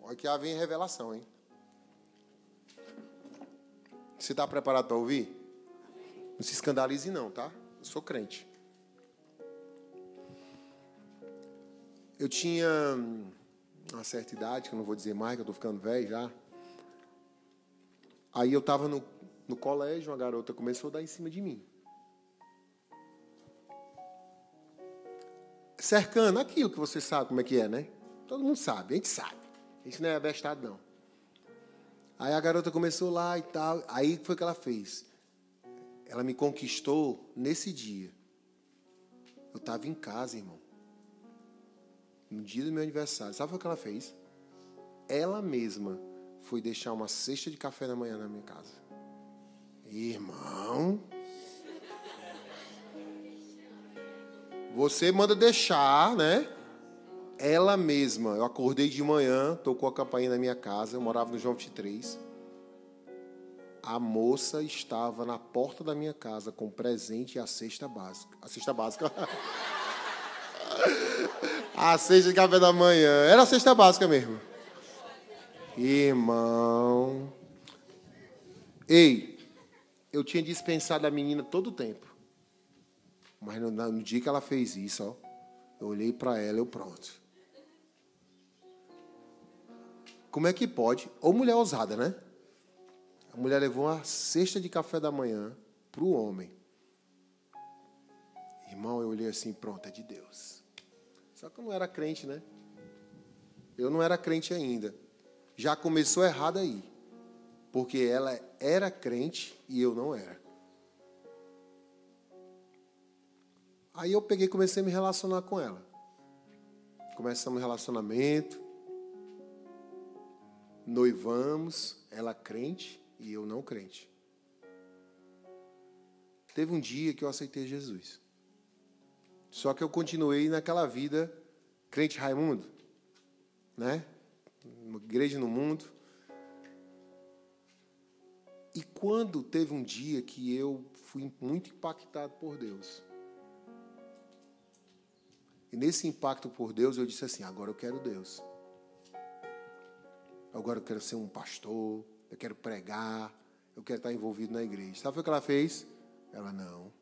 Olha que vem revelação, hein? Você está preparado para ouvir? Não se escandalize, não, tá? Eu sou crente. Eu tinha uma certa idade, que eu não vou dizer mais, que eu estou ficando velho já. Aí eu estava no, no colégio, uma garota começou a dar em cima de mim. Cercando aquilo que você sabe como é que é, né? Todo mundo sabe, a gente sabe. A gente não é abestado, não. Aí a garota começou lá e tal. Aí foi que ela fez. Ela me conquistou nesse dia. Eu estava em casa, irmão. No dia do meu aniversário. Sabe o que ela fez? Ela mesma foi deixar uma cesta de café da manhã na minha casa. Irmão. Você manda deixar, né? Ela mesma. Eu acordei de manhã, tocou a campainha na minha casa. Eu morava no João 23 a moça estava na porta da minha casa com presente e a cesta básica. A cesta básica. [laughs] a cesta de café da manhã. Era a cesta básica mesmo. Irmão. Ei, eu tinha dispensado a menina todo o tempo. Mas no, no dia que ela fez isso, ó, eu olhei para ela eu pronto. Como é que pode? Ou mulher ousada, né? A mulher levou uma cesta de café da manhã para o homem. Irmão, eu olhei assim, pronto, é de Deus. Só que eu não era crente, né? Eu não era crente ainda. Já começou errado aí. Porque ela era crente e eu não era. Aí eu peguei e comecei a me relacionar com ela. Começamos um relacionamento. Noivamos, ela crente e eu não crente. Teve um dia que eu aceitei Jesus. Só que eu continuei naquela vida crente Raimundo, né? Uma igreja no mundo. E quando teve um dia que eu fui muito impactado por Deus. E nesse impacto por Deus, eu disse assim: agora eu quero Deus. Agora eu quero ser um pastor eu quero pregar, eu quero estar envolvido na igreja. Sabe o que ela fez? Ela, não.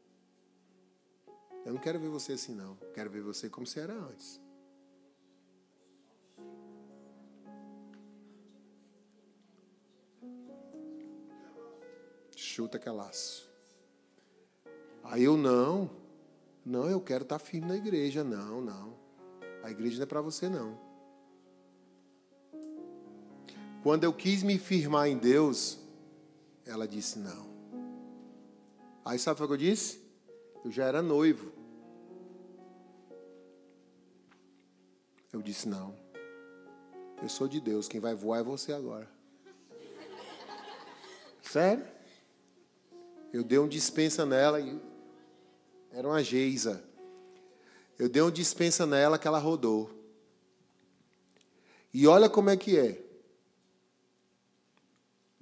Eu não quero ver você assim, não. Quero ver você como você era antes. Chuta que é laço. Aí eu, não. Não, eu quero estar firme na igreja. Não, não. A igreja não é para você, não. Quando eu quis me firmar em Deus, ela disse não. Aí sabe o que eu disse? Eu já era noivo. Eu disse não. Eu sou de Deus, quem vai voar é você agora. Sério? Eu dei um dispensa nela e era uma geisa. Eu dei um dispensa nela que ela rodou. E olha como é que é.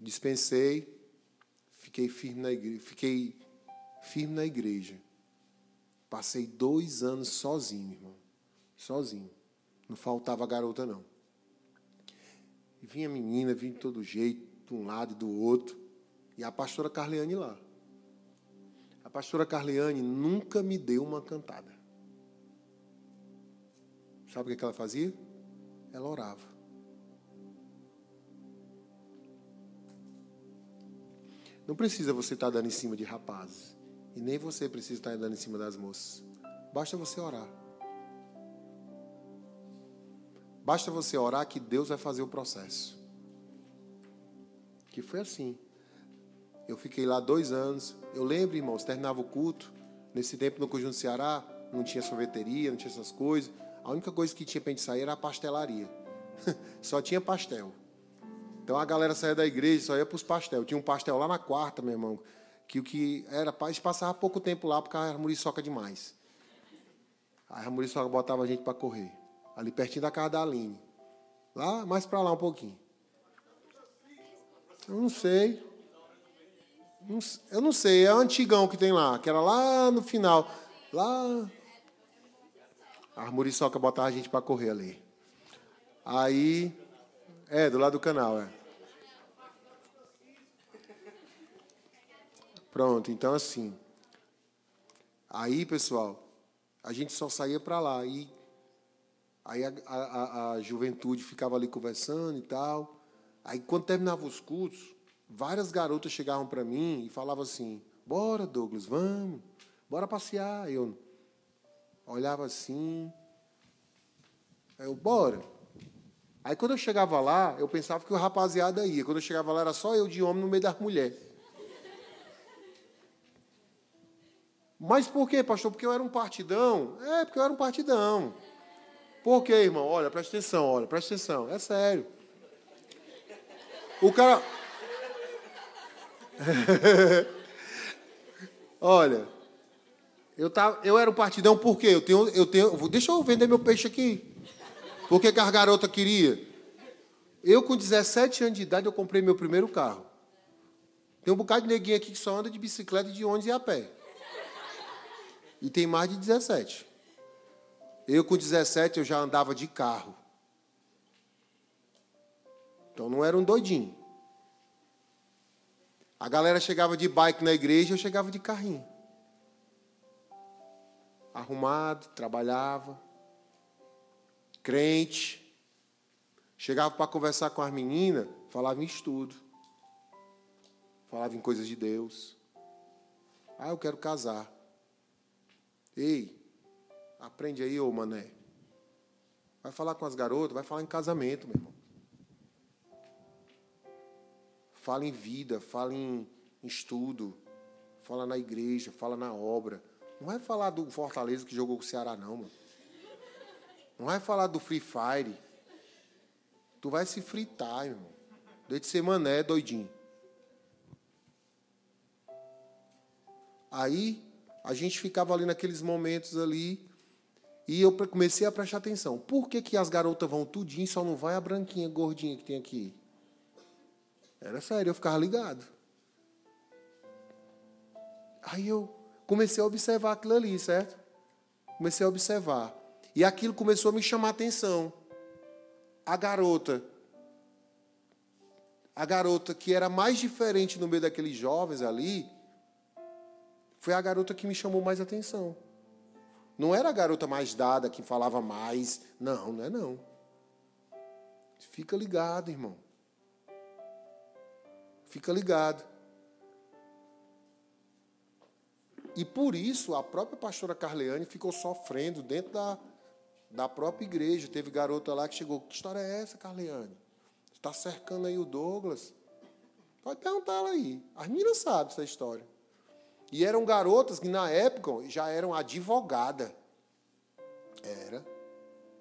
Dispensei, fiquei firme na igreja, fiquei firme na igreja. Passei dois anos sozinho, irmão. Sozinho. Não faltava garota, não. E vinha menina, vinha de todo jeito, de um lado e do outro. E a pastora Carleane lá. A pastora Carleane nunca me deu uma cantada. Sabe o que ela fazia? Ela orava. Não precisa você estar dando em cima de rapazes. E nem você precisa estar dando em cima das moças. Basta você orar. Basta você orar que Deus vai fazer o processo. Que foi assim. Eu fiquei lá dois anos. Eu lembro, irmãos, terminava o culto. Nesse tempo no Conjunto Ceará, não tinha sorveteria, não tinha essas coisas. A única coisa que tinha para gente sair era a pastelaria. [laughs] Só tinha pastel. Então a galera saía da igreja, só ia para os pastel. Tinha um pastel lá na quarta, meu irmão, que o que era para passava pouco tempo lá porque a muriçoca demais. A muriçoca botava a gente para correr. Ali pertinho da casa da Aline. Lá, mais para lá um pouquinho. Eu não sei. Eu não sei, é o antigão que tem lá, que era lá no final. Lá. A muriçoca botava a gente para correr ali. Aí. É, do lado do canal, é. Pronto, então assim. Aí, pessoal, a gente só saía para lá. E aí a, a, a, juventude ficava ali conversando e tal. Aí quando terminava os cultos, várias garotas chegavam para mim e falavam assim: Bora, Douglas, vamos, bora passear. Eu olhava assim, eu, bora. Aí quando eu chegava lá, eu pensava que o rapaziada ia. Quando eu chegava lá, era só eu de homem no meio das mulheres. Mas por quê, pastor? Porque eu era um partidão? É, porque eu era um partidão. Por quê, irmão? Olha, presta atenção, olha, presta atenção. É sério. O cara. [laughs] olha, eu, tava, eu era um partidão por quê? Eu tenho, eu tenho, deixa eu vender meu peixe aqui. Por que, a garota queria? Eu, com 17 anos de idade, eu comprei meu primeiro carro. Tem um bocado de neguinho aqui que só anda de bicicleta, de ônibus e a pé e tem mais de 17. Eu, com 17, eu já andava de carro. Então não era um doidinho. A galera chegava de bike na igreja, eu chegava de carrinho. Arrumado, trabalhava. Crente. Chegava para conversar com as meninas, falava em estudo. Falava em coisas de Deus. Ah, eu quero casar. Ei, aprende aí, ô mané. Vai falar com as garotas, vai falar em casamento, meu irmão. Fala em vida, fala em, estudo, fala na igreja, fala na obra. Não vai falar do Fortaleza que jogou com o Ceará, não, mano. Não vai falar do Free Fire. Tu vai se fritar, irmão. Desde ser mané, doidinho. Aí, a gente ficava ali naqueles momentos ali e eu comecei a prestar atenção. Por que, que as garotas vão tudinho só não vai a branquinha gordinha que tem aqui? Era sério, eu ficava ligado. Aí eu comecei a observar aquilo ali, certo? Comecei a observar. E aquilo começou a me chamar a atenção. A garota. A garota que era mais diferente no meio daqueles jovens ali, foi a garota que me chamou mais atenção. Não era a garota mais dada, que falava mais. Não, não é não. Fica ligado, irmão. Fica ligado. E por isso a própria pastora Carleane ficou sofrendo dentro da, da própria igreja. Teve garota lá que chegou: Que história é essa, Carleane? Está cercando aí o Douglas? Pode perguntar ela aí. As meninas sabem essa história. E eram garotas que na época já eram advogada. Era.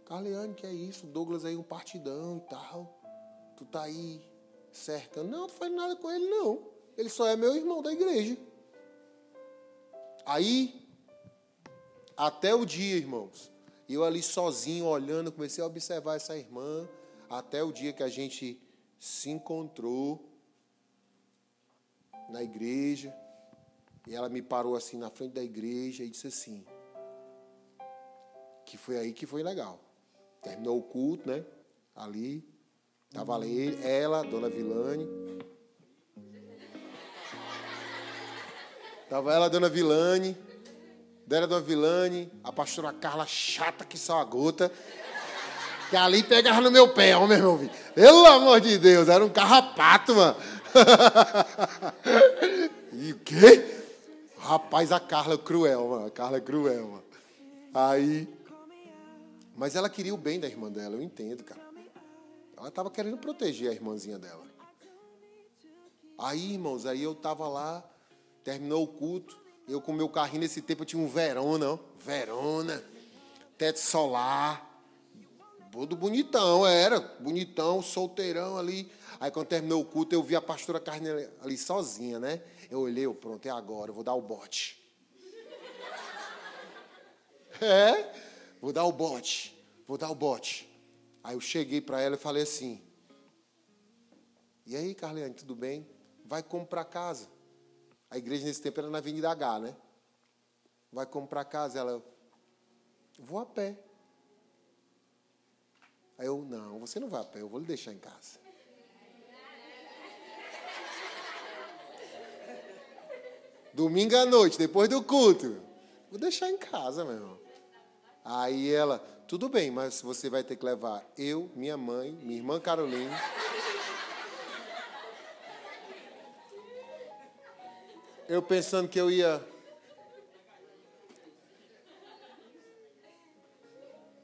Carleane, que é isso? Douglas aí um partidão e tal. Tu tá aí cercando. Não, não faz nada com ele, não. Ele só é meu irmão da igreja. Aí, até o dia, irmãos, eu ali sozinho olhando, comecei a observar essa irmã, até o dia que a gente se encontrou na igreja. E ela me parou assim na frente da igreja e disse assim: que foi aí que foi legal. Terminou o culto, né? Ali. Tava ali ela, dona Vilane. Tava ela, dona Vilane. Dera dona Vilane, a pastora Carla chata que só a gota. Que ali pegava no meu pé, ó, meu irmão. Pelo amor de Deus, era um carrapato, mano. [laughs] e o quê? Rapaz, a Carla é cruel, mano. A Carla é cruel, mano. Aí, Mas ela queria o bem da irmã dela, eu entendo, cara. Ela estava querendo proteger a irmãzinha dela. Aí, irmãos, aí eu tava lá, terminou o culto, eu com meu carrinho nesse tempo eu tinha um Verona, ó, Verona, teto solar, tudo bonitão, era, bonitão, solteirão ali. Aí quando terminou o culto, eu vi a pastora Carne ali sozinha, né? Eu olhei, eu, pronto, é agora, eu vou dar o bote. [laughs] É, vou dar o bote, vou dar o bote. Aí eu cheguei para ela e falei assim: E aí, Carliane, tudo bem? Vai comprar casa. A igreja nesse tempo era na Avenida H, né? Vai comprar casa. Ela, vou a pé. Aí eu, não, você não vai a pé, eu vou lhe deixar em casa. Domingo à noite, depois do culto. Vou deixar em casa, meu irmão. Aí ela, tudo bem, mas você vai ter que levar eu, minha mãe, minha irmã Carolina. Eu pensando que eu ia.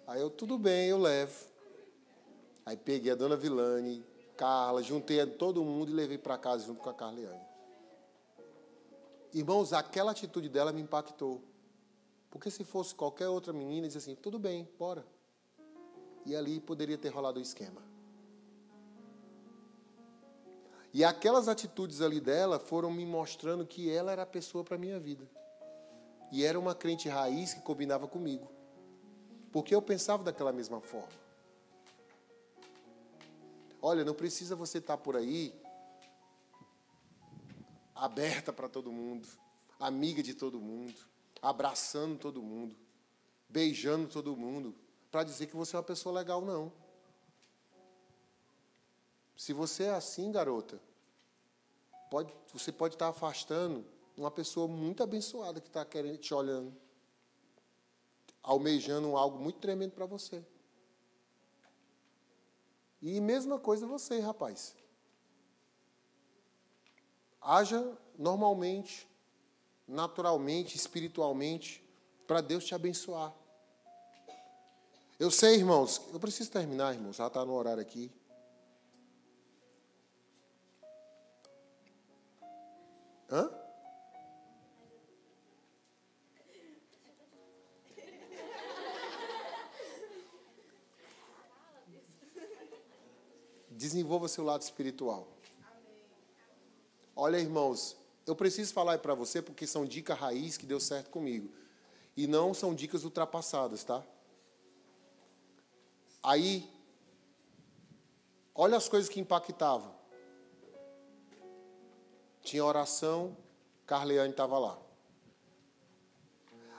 Aí eu, tudo bem, eu levo. Aí peguei a dona Vilane, Carla, juntei todo mundo e levei para casa junto com a Carliane. Irmãos, aquela atitude dela me impactou. Porque se fosse qualquer outra menina, dizia assim, tudo bem, bora. E ali poderia ter rolado o esquema. E aquelas atitudes ali dela foram me mostrando que ela era a pessoa para a minha vida. E era uma crente raiz que combinava comigo. Porque eu pensava daquela mesma forma. Olha, não precisa você estar por aí aberta para todo mundo, amiga de todo mundo abraçando todo mundo, beijando todo mundo, para dizer que você é uma pessoa legal, não. Se você é assim, garota, pode, você pode estar afastando uma pessoa muito abençoada que está querendo te olhando, almejando algo muito tremendo para você. E mesma coisa você, rapaz. Haja normalmente, naturalmente, espiritualmente, para Deus te abençoar. Eu sei, irmãos, eu preciso terminar, irmãos, já está no horário aqui. Hã? Desenvolva seu lado espiritual. Olha, irmãos, eu preciso falar para você porque são dicas raiz que deu certo comigo. E não são dicas ultrapassadas, tá? Aí, olha as coisas que impactavam. Tinha oração, Carleane estava lá.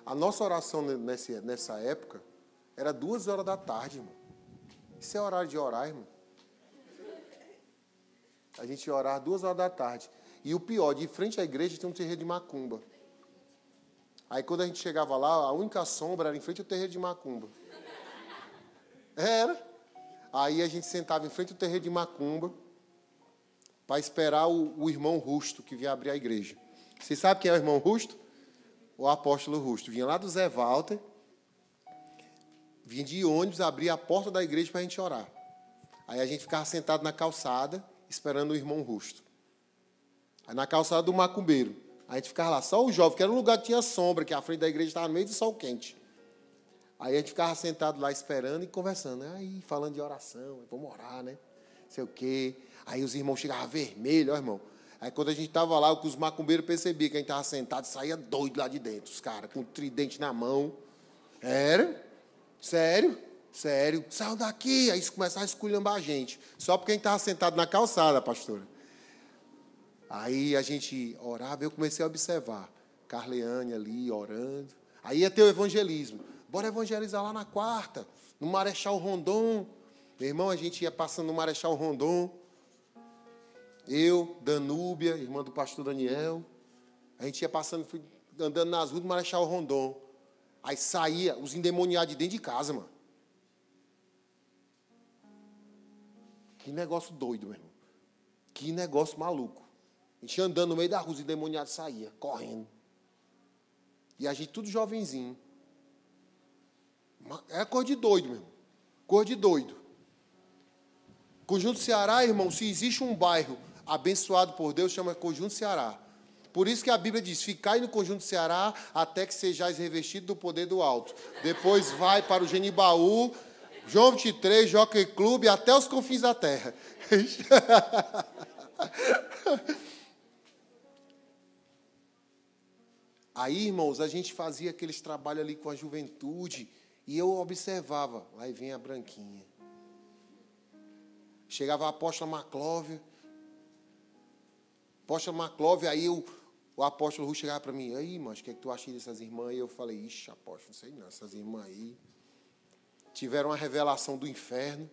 A nossa oração nessa, época era duas horas da tarde, irmão. Isso é horário de orar, irmão. A gente ia orar duas horas da tarde. E o pior, de frente à igreja tem um terreiro de macumba. Aí quando a gente chegava lá, a única sombra era em frente ao terreiro de macumba. Era. Aí a gente sentava em frente ao terreiro de macumba para esperar o, o, irmão Rusto que vinha abrir a igreja. Você sabe quem é o irmão Rusto? O apóstolo Rusto. Vinha lá do Zé Walter, vinha de ônibus abrir a porta da igreja para a gente orar. Aí a gente ficava sentado na calçada esperando o irmão Rusto na calçada do macumbeiro. A gente ficava lá, só o jovem, que era um lugar que tinha sombra, que a frente da igreja estava no meio do sol quente. Aí a gente ficava sentado lá esperando e conversando. Né? Aí, falando de oração, vamos orar, né? Sei o quê. Aí os irmãos chegavam vermelhos, ó, irmão. Aí quando a gente estava lá, os macumbeiros percebiam que a gente estava sentado e saía doido lá de dentro, os caras, com o tridente na mão. Era? Sério? Sério? Saiu daqui. Aí começaram a esculhambar a gente. Só porque a gente estava sentado na calçada, pastora. Aí a gente orava, eu comecei a observar. Carleane ali orando. Aí ia ter o evangelismo. Bora evangelizar lá na quarta, no Marechal Rondon. Meu irmão, a gente ia passando no Marechal Rondon. Eu, Danúbia, irmã do pastor Daniel. A gente ia passando, andando nas ruas do Marechal Rondon. Aí saía os endemoniados de dentro de casa, mano. Que negócio doido, meu irmão. Que negócio maluco. Gente andando no meio da rua, os endemoniados saía, correndo. E a gente tudo jovenzinho. É cor de doido mesmo. Cor de doido. Conjunto Ceará, irmão, se existe um bairro abençoado por Deus, chama Conjunto Ceará. Por isso que a Bíblia diz: Ficai no conjunto Ceará até que sejais revestido do poder do alto. Depois vai para o Genibaú, João 23, Jockey Clube, até os confins da terra. [laughs] Aí, irmãos, a gente fazia aqueles trabalhos ali com a juventude e eu observava. Aí vem a branquinha. Chegava a apóstola Maclóvia. Apóstola Maclóvia, aí eu, o apóstolo Rui chegava para mim, aí, mas o que, é que tu acha dessas irmãs? E eu falei, ixi, apóstolo, não sei não, essas irmãs aí tiveram uma revelação do inferno.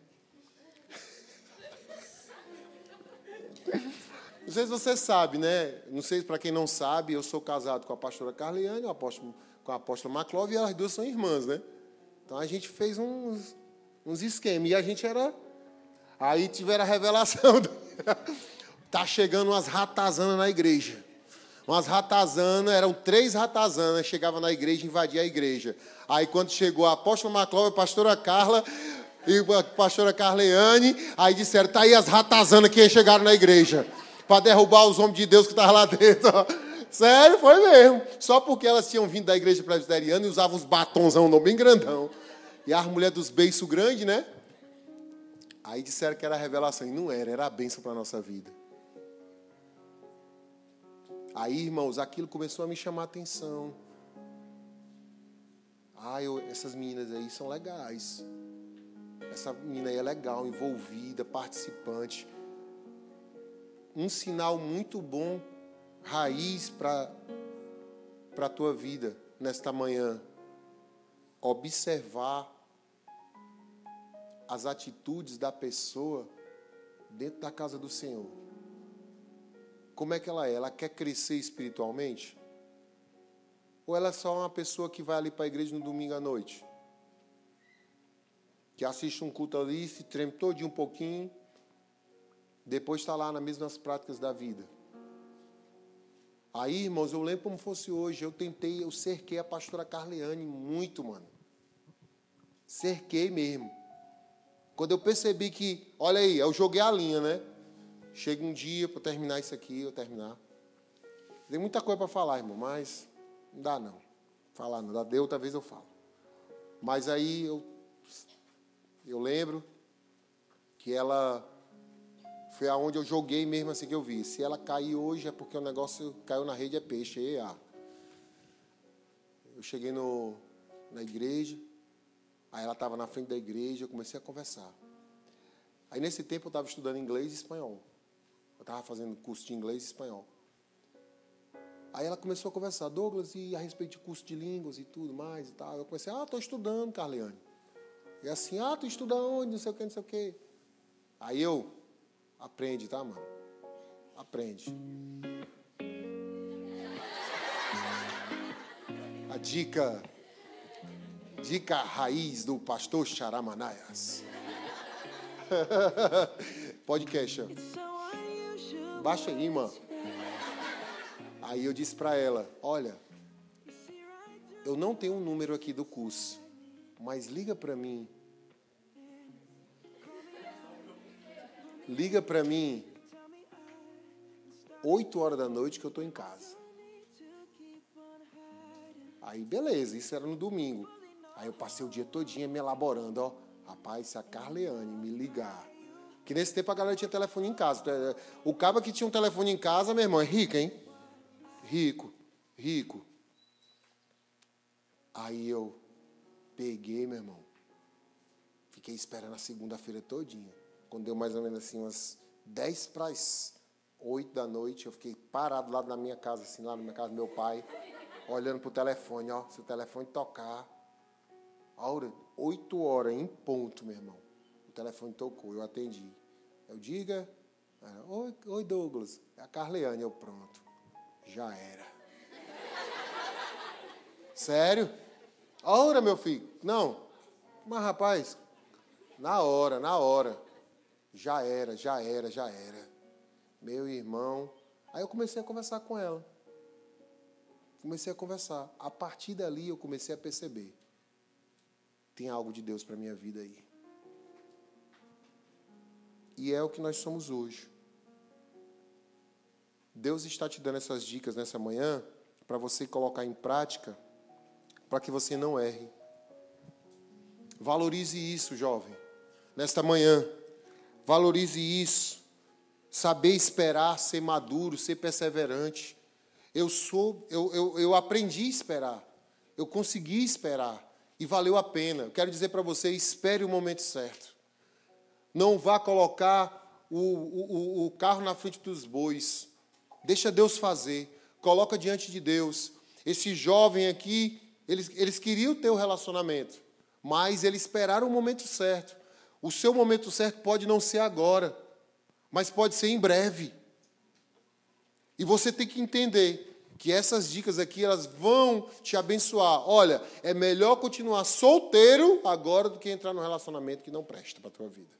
[laughs] Não sei se você sabe, né? Não sei para quem não sabe, eu sou casado com a pastora apóstolo, com a apóstola Maclov, e elas duas são irmãs, né? Então a gente fez uns, uns esquemas. E a gente era. Aí tiveram a revelação. Do... [laughs] tá chegando umas ratazanas na igreja umas ratazanas, eram três ratazanas, chegava na igreja invadia a igreja. Aí quando chegou a apóstola Maclova, a pastora Carla e a pastora Carleane, aí disseram, tá aí as ratazanas que chegaram na igreja, para derrubar os homens de Deus que estavam lá dentro. Sério, foi mesmo. Só porque elas tinham vindo da igreja presbiteriana e usavam uns batonzão não bem grandão. E as mulheres dos beiços grandes, né? Aí disseram que era revelação. E não era, era a bênção para a nossa vida. Aí, irmãos, aquilo começou a me chamar a atenção. Ah, eu, essas meninas aí são legais. Essa menina aí é legal, envolvida, participante. Um sinal muito bom, raiz para a tua vida nesta manhã. Observar as atitudes da pessoa dentro da casa do Senhor. Como é que ela é? Ela quer crescer espiritualmente? Ou ela é só uma pessoa que vai ali para a igreja no domingo à noite? Que assiste um culto ali, se treme todinho um pouquinho, depois está lá nas mesmas práticas da vida. Aí, irmãos, eu lembro como fosse hoje, eu tentei, eu cerquei a pastora Carleane muito, mano. Cerquei mesmo. Quando eu percebi que, olha aí, eu joguei a linha, né? Chega um dia para terminar isso aqui, eu terminar. Tem muita coisa para falar, irmão, mas não dá não. Falar não dá, de outra vez eu falo. Mas aí eu, eu lembro que ela foi aonde eu joguei mesmo assim que eu vi. Se ela cair hoje é porque o negócio caiu na rede é peixe, EA. Eu cheguei no, na igreja, aí ela estava na frente da igreja, eu comecei a conversar. Aí nesse tempo eu estava estudando inglês e espanhol. Eu estava fazendo curso de inglês e espanhol. Aí ela começou a conversar, Douglas, e a respeito de curso de línguas e tudo mais e tal. Eu comecei, ah, estou estudando, Carliane. E assim, ah, tu estuda onde, não sei o que, não sei o que. Aí eu, aprende, tá, mano? Aprende. A dica, dica raiz do pastor Charamanaias. [laughs] Podcast. Baixa aí, mano. Aí eu disse para ela: Olha, eu não tenho um número aqui do curso, mas liga para mim. Liga para mim 8 horas da noite que eu estou em casa. Aí beleza, isso era no domingo. Aí eu passei o dia todinho me elaborando, ó. Rapaz, se a Carleane me ligar que nesse tempo a galera tinha telefone em casa. É, o cabo que tinha um telefone em casa, meu irmão, é rico, hein? Rico, rico. Aí eu peguei, meu irmão. Fiquei esperando a segunda-feira todinha. Quando deu mais ou menos assim umas 10 para as 8 da noite, eu fiquei parado lá na minha casa, assim, lá na minha casa do meu pai, olhando pro telefone, ó. Se o telefone tocar, hora, 8 horas em ponto, meu irmão telefone tocou, eu atendi. Eu diga, oi, oi Douglas, é a Carleane, eu pronto. Já era. Sério? A hora, meu filho? Não. Mas rapaz, na hora, na hora. Já era, já era, já era. Meu irmão. Aí eu comecei a conversar com ela. Comecei a conversar. A partir dali eu comecei a perceber tem algo de Deus para minha vida aí. E é o que nós somos hoje. Deus está te dando essas dicas nessa manhã para você colocar em prática, para que você não erre. Valorize isso, jovem, nesta manhã. Valorize isso. Saber esperar, ser maduro, ser perseverante. Eu sou, eu, eu, eu aprendi a esperar. Eu consegui esperar. E valeu a pena. Eu quero dizer para você: espere o momento certo. Não vá colocar o, o, o carro na frente dos bois. Deixa Deus fazer. Coloca diante de Deus. Esse jovem aqui, eles, eles queriam ter o um relacionamento, mas eles esperaram o momento certo. O seu momento certo pode não ser agora, mas pode ser em breve. E você tem que entender que essas dicas aqui elas vão te abençoar. Olha, é melhor continuar solteiro agora do que entrar num relacionamento que não presta para a tua vida.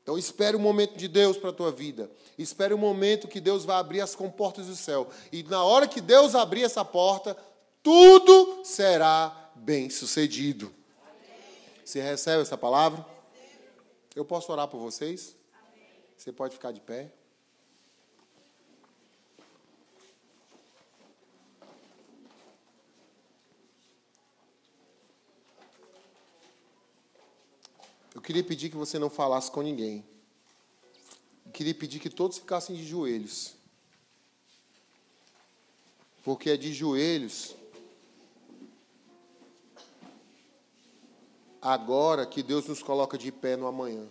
Então espere o momento de Deus para a tua vida. Espere o momento que Deus vai abrir as comportas do céu. E na hora que Deus abrir essa porta, tudo será bem sucedido. Você recebe essa palavra? Eu posso orar por vocês? Você pode ficar de pé. Eu queria pedir que você não falasse com ninguém. Eu queria pedir que todos ficassem de joelhos. Porque é de joelhos agora que Deus nos coloca de pé no amanhã.